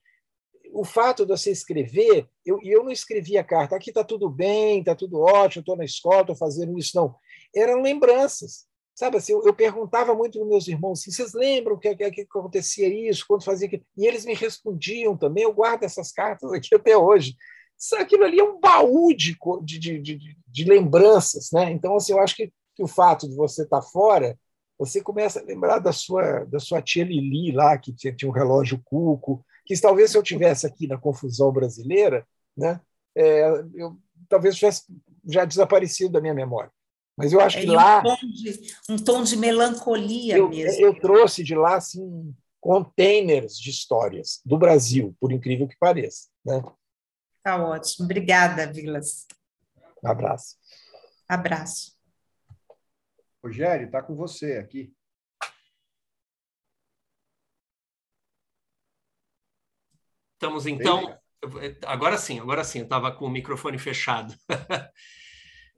o fato de você escrever, eu, eu não escrevia carta, aqui está tudo bem, está tudo ótimo, estou na escola, estou fazendo isso, não. Eram lembranças. Sabe assim, eu, eu perguntava muito para meus irmãos assim, vocês lembram que, que, que acontecia isso, quando fazia aquilo? E eles me respondiam também, eu guardo essas cartas aqui até hoje. Aquilo ali é um baú de, de, de, de lembranças. Né? Então, assim, eu acho que, que o fato de você estar tá fora, você começa a lembrar da sua, da sua tia Lili lá, que tinha, tinha um relógio cuco, que talvez se eu tivesse aqui na confusão brasileira, né, é, eu talvez tivesse já desaparecido da minha memória. Mas eu acho é, que lá. Um tom, de, um tom de melancolia eu, mesmo. Eu trouxe de lá assim, containers de histórias do Brasil, por incrível que pareça. Né? Tá ótimo. Obrigada, Vilas. Um abraço. Abraço. Rogério, está com você aqui. Estamos então. Agora sim, agora sim, eu estava com o microfone fechado.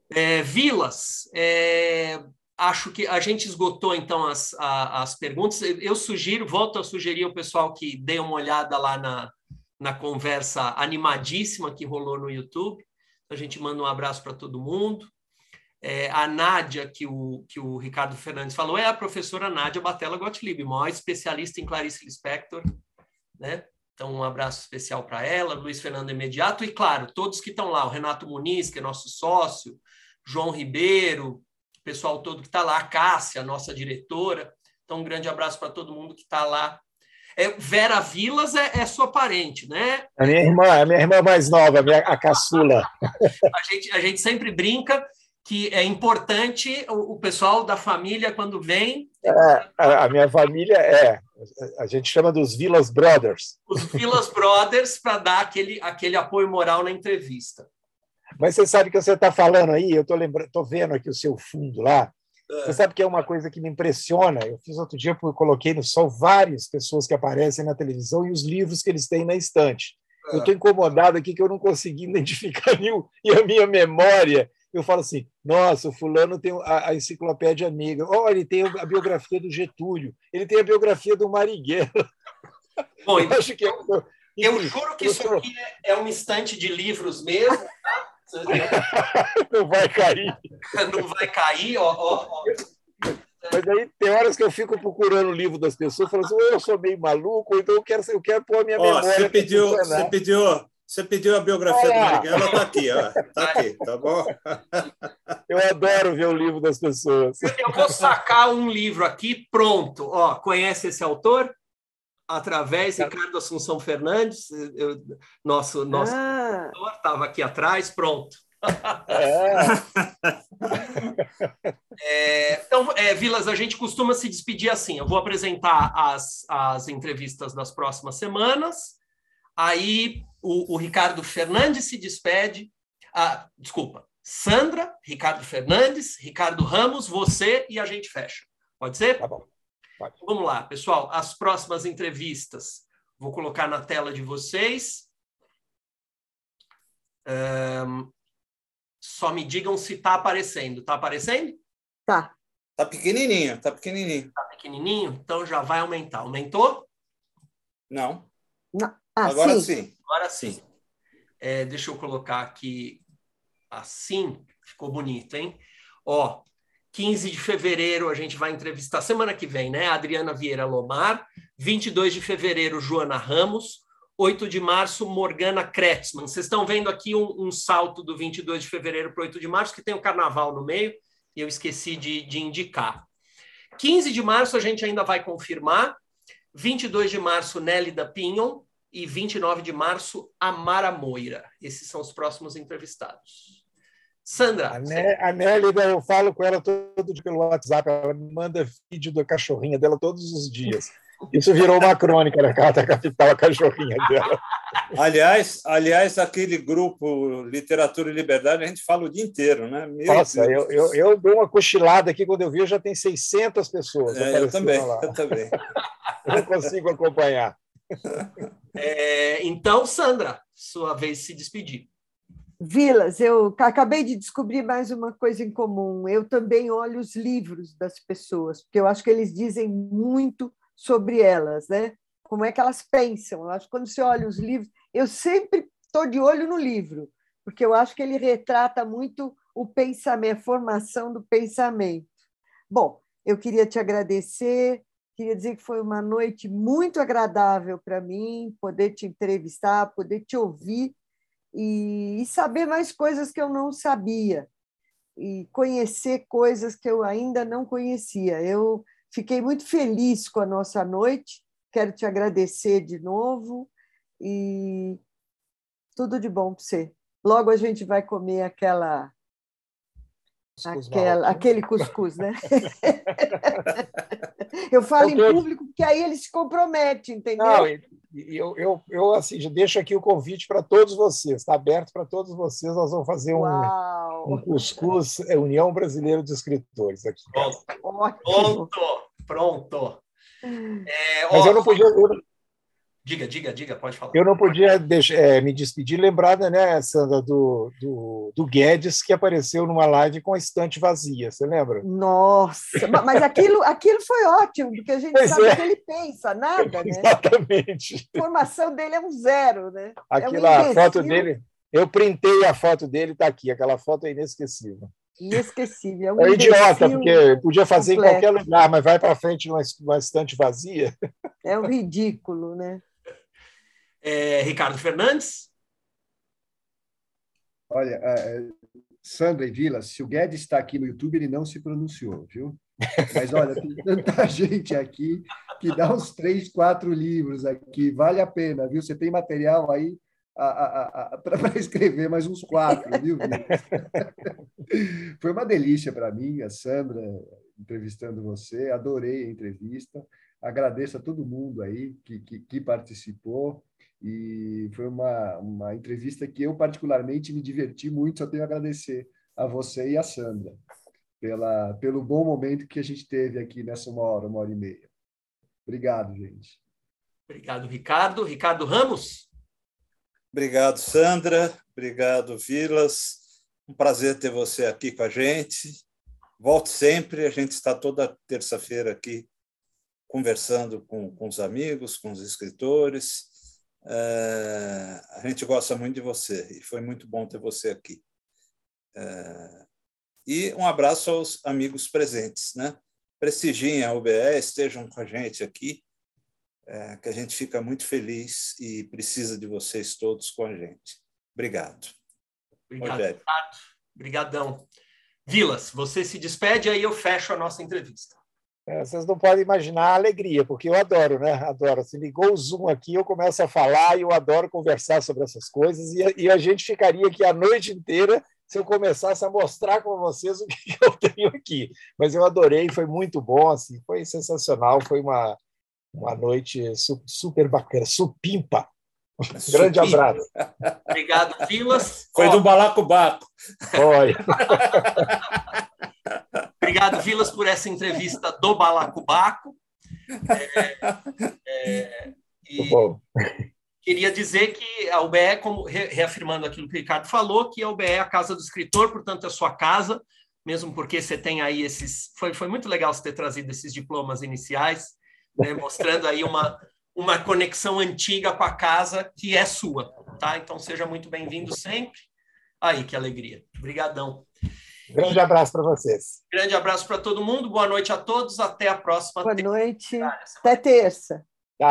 é, Vilas, é, acho que a gente esgotou então as, as perguntas. Eu sugiro, volto a sugerir ao pessoal que dê uma olhada lá na, na conversa animadíssima que rolou no YouTube. A gente manda um abraço para todo mundo. É, a Nádia, que o, que o Ricardo Fernandes falou, é a professora Nádia Batella Gottlieb, maior especialista em Clarice Lispector, né? Então, um abraço especial para ela, Luiz Fernando Imediato, e claro, todos que estão lá, o Renato Muniz, que é nosso sócio, João Ribeiro, o pessoal todo que está lá, a Cássia, nossa diretora. Então, um grande abraço para todo mundo que está lá. É, Vera Vilas é, é, sua parente, né? A minha irmã, a minha irmã mais nova, a, minha, a caçula. a, gente, a gente sempre brinca que é importante o, o pessoal da família, quando vem. É, a, a, minha família é. A gente chama dos Vilas Brothers. Os Vilas Brothers, para dar aquele, aquele apoio moral na entrevista. Mas você sabe que você está falando aí, eu estou lembrando, estou vendo aqui o seu fundo lá. É. Você sabe que é uma coisa que me impressiona. Eu fiz outro dia, eu coloquei no sol várias pessoas que aparecem na televisão e os livros que eles têm na estante. É. Eu estou incomodado aqui que eu não consegui identificar nenhum. E a minha memória eu falo assim: nossa, o fulano tem a, a enciclopédia amiga, oh, ele tem a biografia do Getúlio, ele tem a biografia do Marighella. Bom, eu, acho que é, eu, eu juro que isso aqui é, é uma estante de livros mesmo, tá? Não vai cair. Não vai cair, ó, ó, ó. Mas aí tem horas que eu fico procurando o livro das pessoas, falando assim, eu sou meio maluco, então eu quero, eu quero pôr a minha memória. Você pediu, você pediu você pediu a biografia do Marighella, está aqui, ó. Está aqui, tá bom? Eu adoro ver o livro das pessoas. Eu vou sacar um livro aqui, pronto. Ó, conhece esse autor? Através de Ricardo Assunção Fernandes, eu, nosso, nosso ah. autor, estava aqui atrás, pronto. É. é, então, é, Vilas, a gente costuma se despedir assim. Eu vou apresentar as, as entrevistas das próximas semanas. Aí o, o Ricardo Fernandes se despede. Ah, desculpa, Sandra, Ricardo Fernandes, Ricardo Ramos, você e a gente fecha. Pode ser? Tá bom. Pode. Vamos lá, pessoal. As próximas entrevistas vou colocar na tela de vocês. Um, só me digam se está aparecendo. Está aparecendo? Tá. Tá pequenininho, tá pequenininho. Tá pequenininho? Então já vai aumentar. Aumentou? Não. Não. Ah, Agora sim. sim. Agora sim. É, deixa eu colocar aqui assim. Ficou bonito, hein? Ó, 15 de fevereiro a gente vai entrevistar semana que vem, né? Adriana Vieira Lomar. 22 de fevereiro, Joana Ramos. 8 de março, Morgana Kretzmann. Vocês estão vendo aqui um, um salto do 22 de fevereiro para 8 de março, que tem o carnaval no meio, e eu esqueci de, de indicar. 15 de março a gente ainda vai confirmar. 22 de março, Nélida Pinhon e 29 de março, Amara Moira. Esses são os próximos entrevistados. Sandra. A, Né, a Nélida, eu falo com ela todo dia pelo WhatsApp, ela me manda vídeo da cachorrinha dela todos os dias. Isso virou uma crônica na Carta Capital, a cachorrinha dela. Aliás, aliás, aquele grupo Literatura e Liberdade, a gente fala o dia inteiro, né? Meu Nossa, eu, eu, eu, dou uma cochilada aqui, quando eu vi, já tem 600 pessoas. É, eu também, lá. eu também. Eu não consigo acompanhar. É, então, Sandra, sua vez de se despedir. Vilas, eu acabei de descobrir mais uma coisa em comum. Eu também olho os livros das pessoas, porque eu acho que eles dizem muito sobre elas, né? Como é que elas pensam. Eu acho que quando você olha os livros, eu sempre estou de olho no livro, porque eu acho que ele retrata muito o pensamento, a formação do pensamento. Bom, eu queria te agradecer, queria dizer que foi uma noite muito agradável para mim, poder te entrevistar, poder te ouvir e, e saber mais coisas que eu não sabia e conhecer coisas que eu ainda não conhecia. Eu fiquei muito feliz com a nossa noite, quero te agradecer de novo e tudo de bom para você. Logo a gente vai comer aquela Aquela, aquele cuscuz, né? eu falo em público porque aí ele se compromete, entendeu? Não, eu, eu, eu assim, deixo aqui o convite para todos vocês, está aberto para todos vocês. Nós vamos fazer um, um cuscuz é, União Brasileira de Escritores aqui. Pronto, pronto, pronto. É, Mas ó, eu não podia. Eu, Diga, diga, diga, pode falar. Eu não podia deixar, é, me despedir lembrada, né, Sandra, do, do, do, Guedes, que apareceu numa live com a estante vazia, você lembra? Nossa, mas aquilo, aquilo foi ótimo, porque a gente pois sabe é. que ele pensa, nada, né? Exatamente. A formação dele é um zero, né? Aquilo, é um a foto dele, eu printei a foto dele, está aqui, aquela foto é inesquecível. Inesquecível. É, um é idiota, porque podia fazer completo. em qualquer lugar, mas vai para frente numa, numa estante vazia. É um ridículo, né? É, Ricardo Fernandes? Olha, é, Sandra e Vila, se o Guedes está aqui no YouTube, ele não se pronunciou, viu? Mas olha, tem tanta gente aqui que dá uns três, quatro livros aqui, vale a pena, viu? Você tem material aí para escrever mais uns quatro, viu? Foi uma delícia para mim, a Sandra, entrevistando você, adorei a entrevista. Agradeço a todo mundo aí que, que, que participou e foi uma, uma entrevista que eu particularmente me diverti muito, só tenho a agradecer a você e a Sandra pela, pelo bom momento que a gente teve aqui nessa uma hora, uma hora e meia. Obrigado, gente. Obrigado, Ricardo. Ricardo Ramos? Obrigado, Sandra. Obrigado, Vilas. Um prazer ter você aqui com a gente. Volte sempre. A gente está toda terça-feira aqui conversando com, com os amigos, com os escritores. É, a gente gosta muito de você e foi muito bom ter você aqui. É, e um abraço aos amigos presentes, né? Prestigiem a UBE, estejam com a gente aqui, é, que a gente fica muito feliz e precisa de vocês todos com a gente. Obrigado. Obrigado, Rogério. Obrigadão. Vilas, você se despede, aí eu fecho a nossa entrevista. É, vocês não podem imaginar a alegria, porque eu adoro, né? Adoro. Se ligou o Zoom aqui, eu começo a falar e eu adoro conversar sobre essas coisas. E a, e a gente ficaria aqui a noite inteira se eu começasse a mostrar com vocês o que eu tenho aqui. Mas eu adorei, foi muito bom, assim, foi sensacional, foi uma, uma noite super bacana, supimpa. Grande abraço. Obrigado, Vilas. Foi do Balacobaco. Foi. Obrigado, Vilas, por essa entrevista do Balacobaco. É, é, e queria dizer que a UBE, como reafirmando aquilo que o Ricardo falou, que a UBE é a casa do escritor, portanto, é a sua casa, mesmo porque você tem aí esses. Foi, foi muito legal você ter trazido esses diplomas iniciais, né, mostrando aí uma, uma conexão antiga com a casa que é sua. Tá? Então, seja muito bem-vindo sempre. Aí, que alegria. Obrigadão. Grande abraço para vocês. Grande abraço para todo mundo. Boa noite a todos. Até a próxima. Boa noite. Até terça.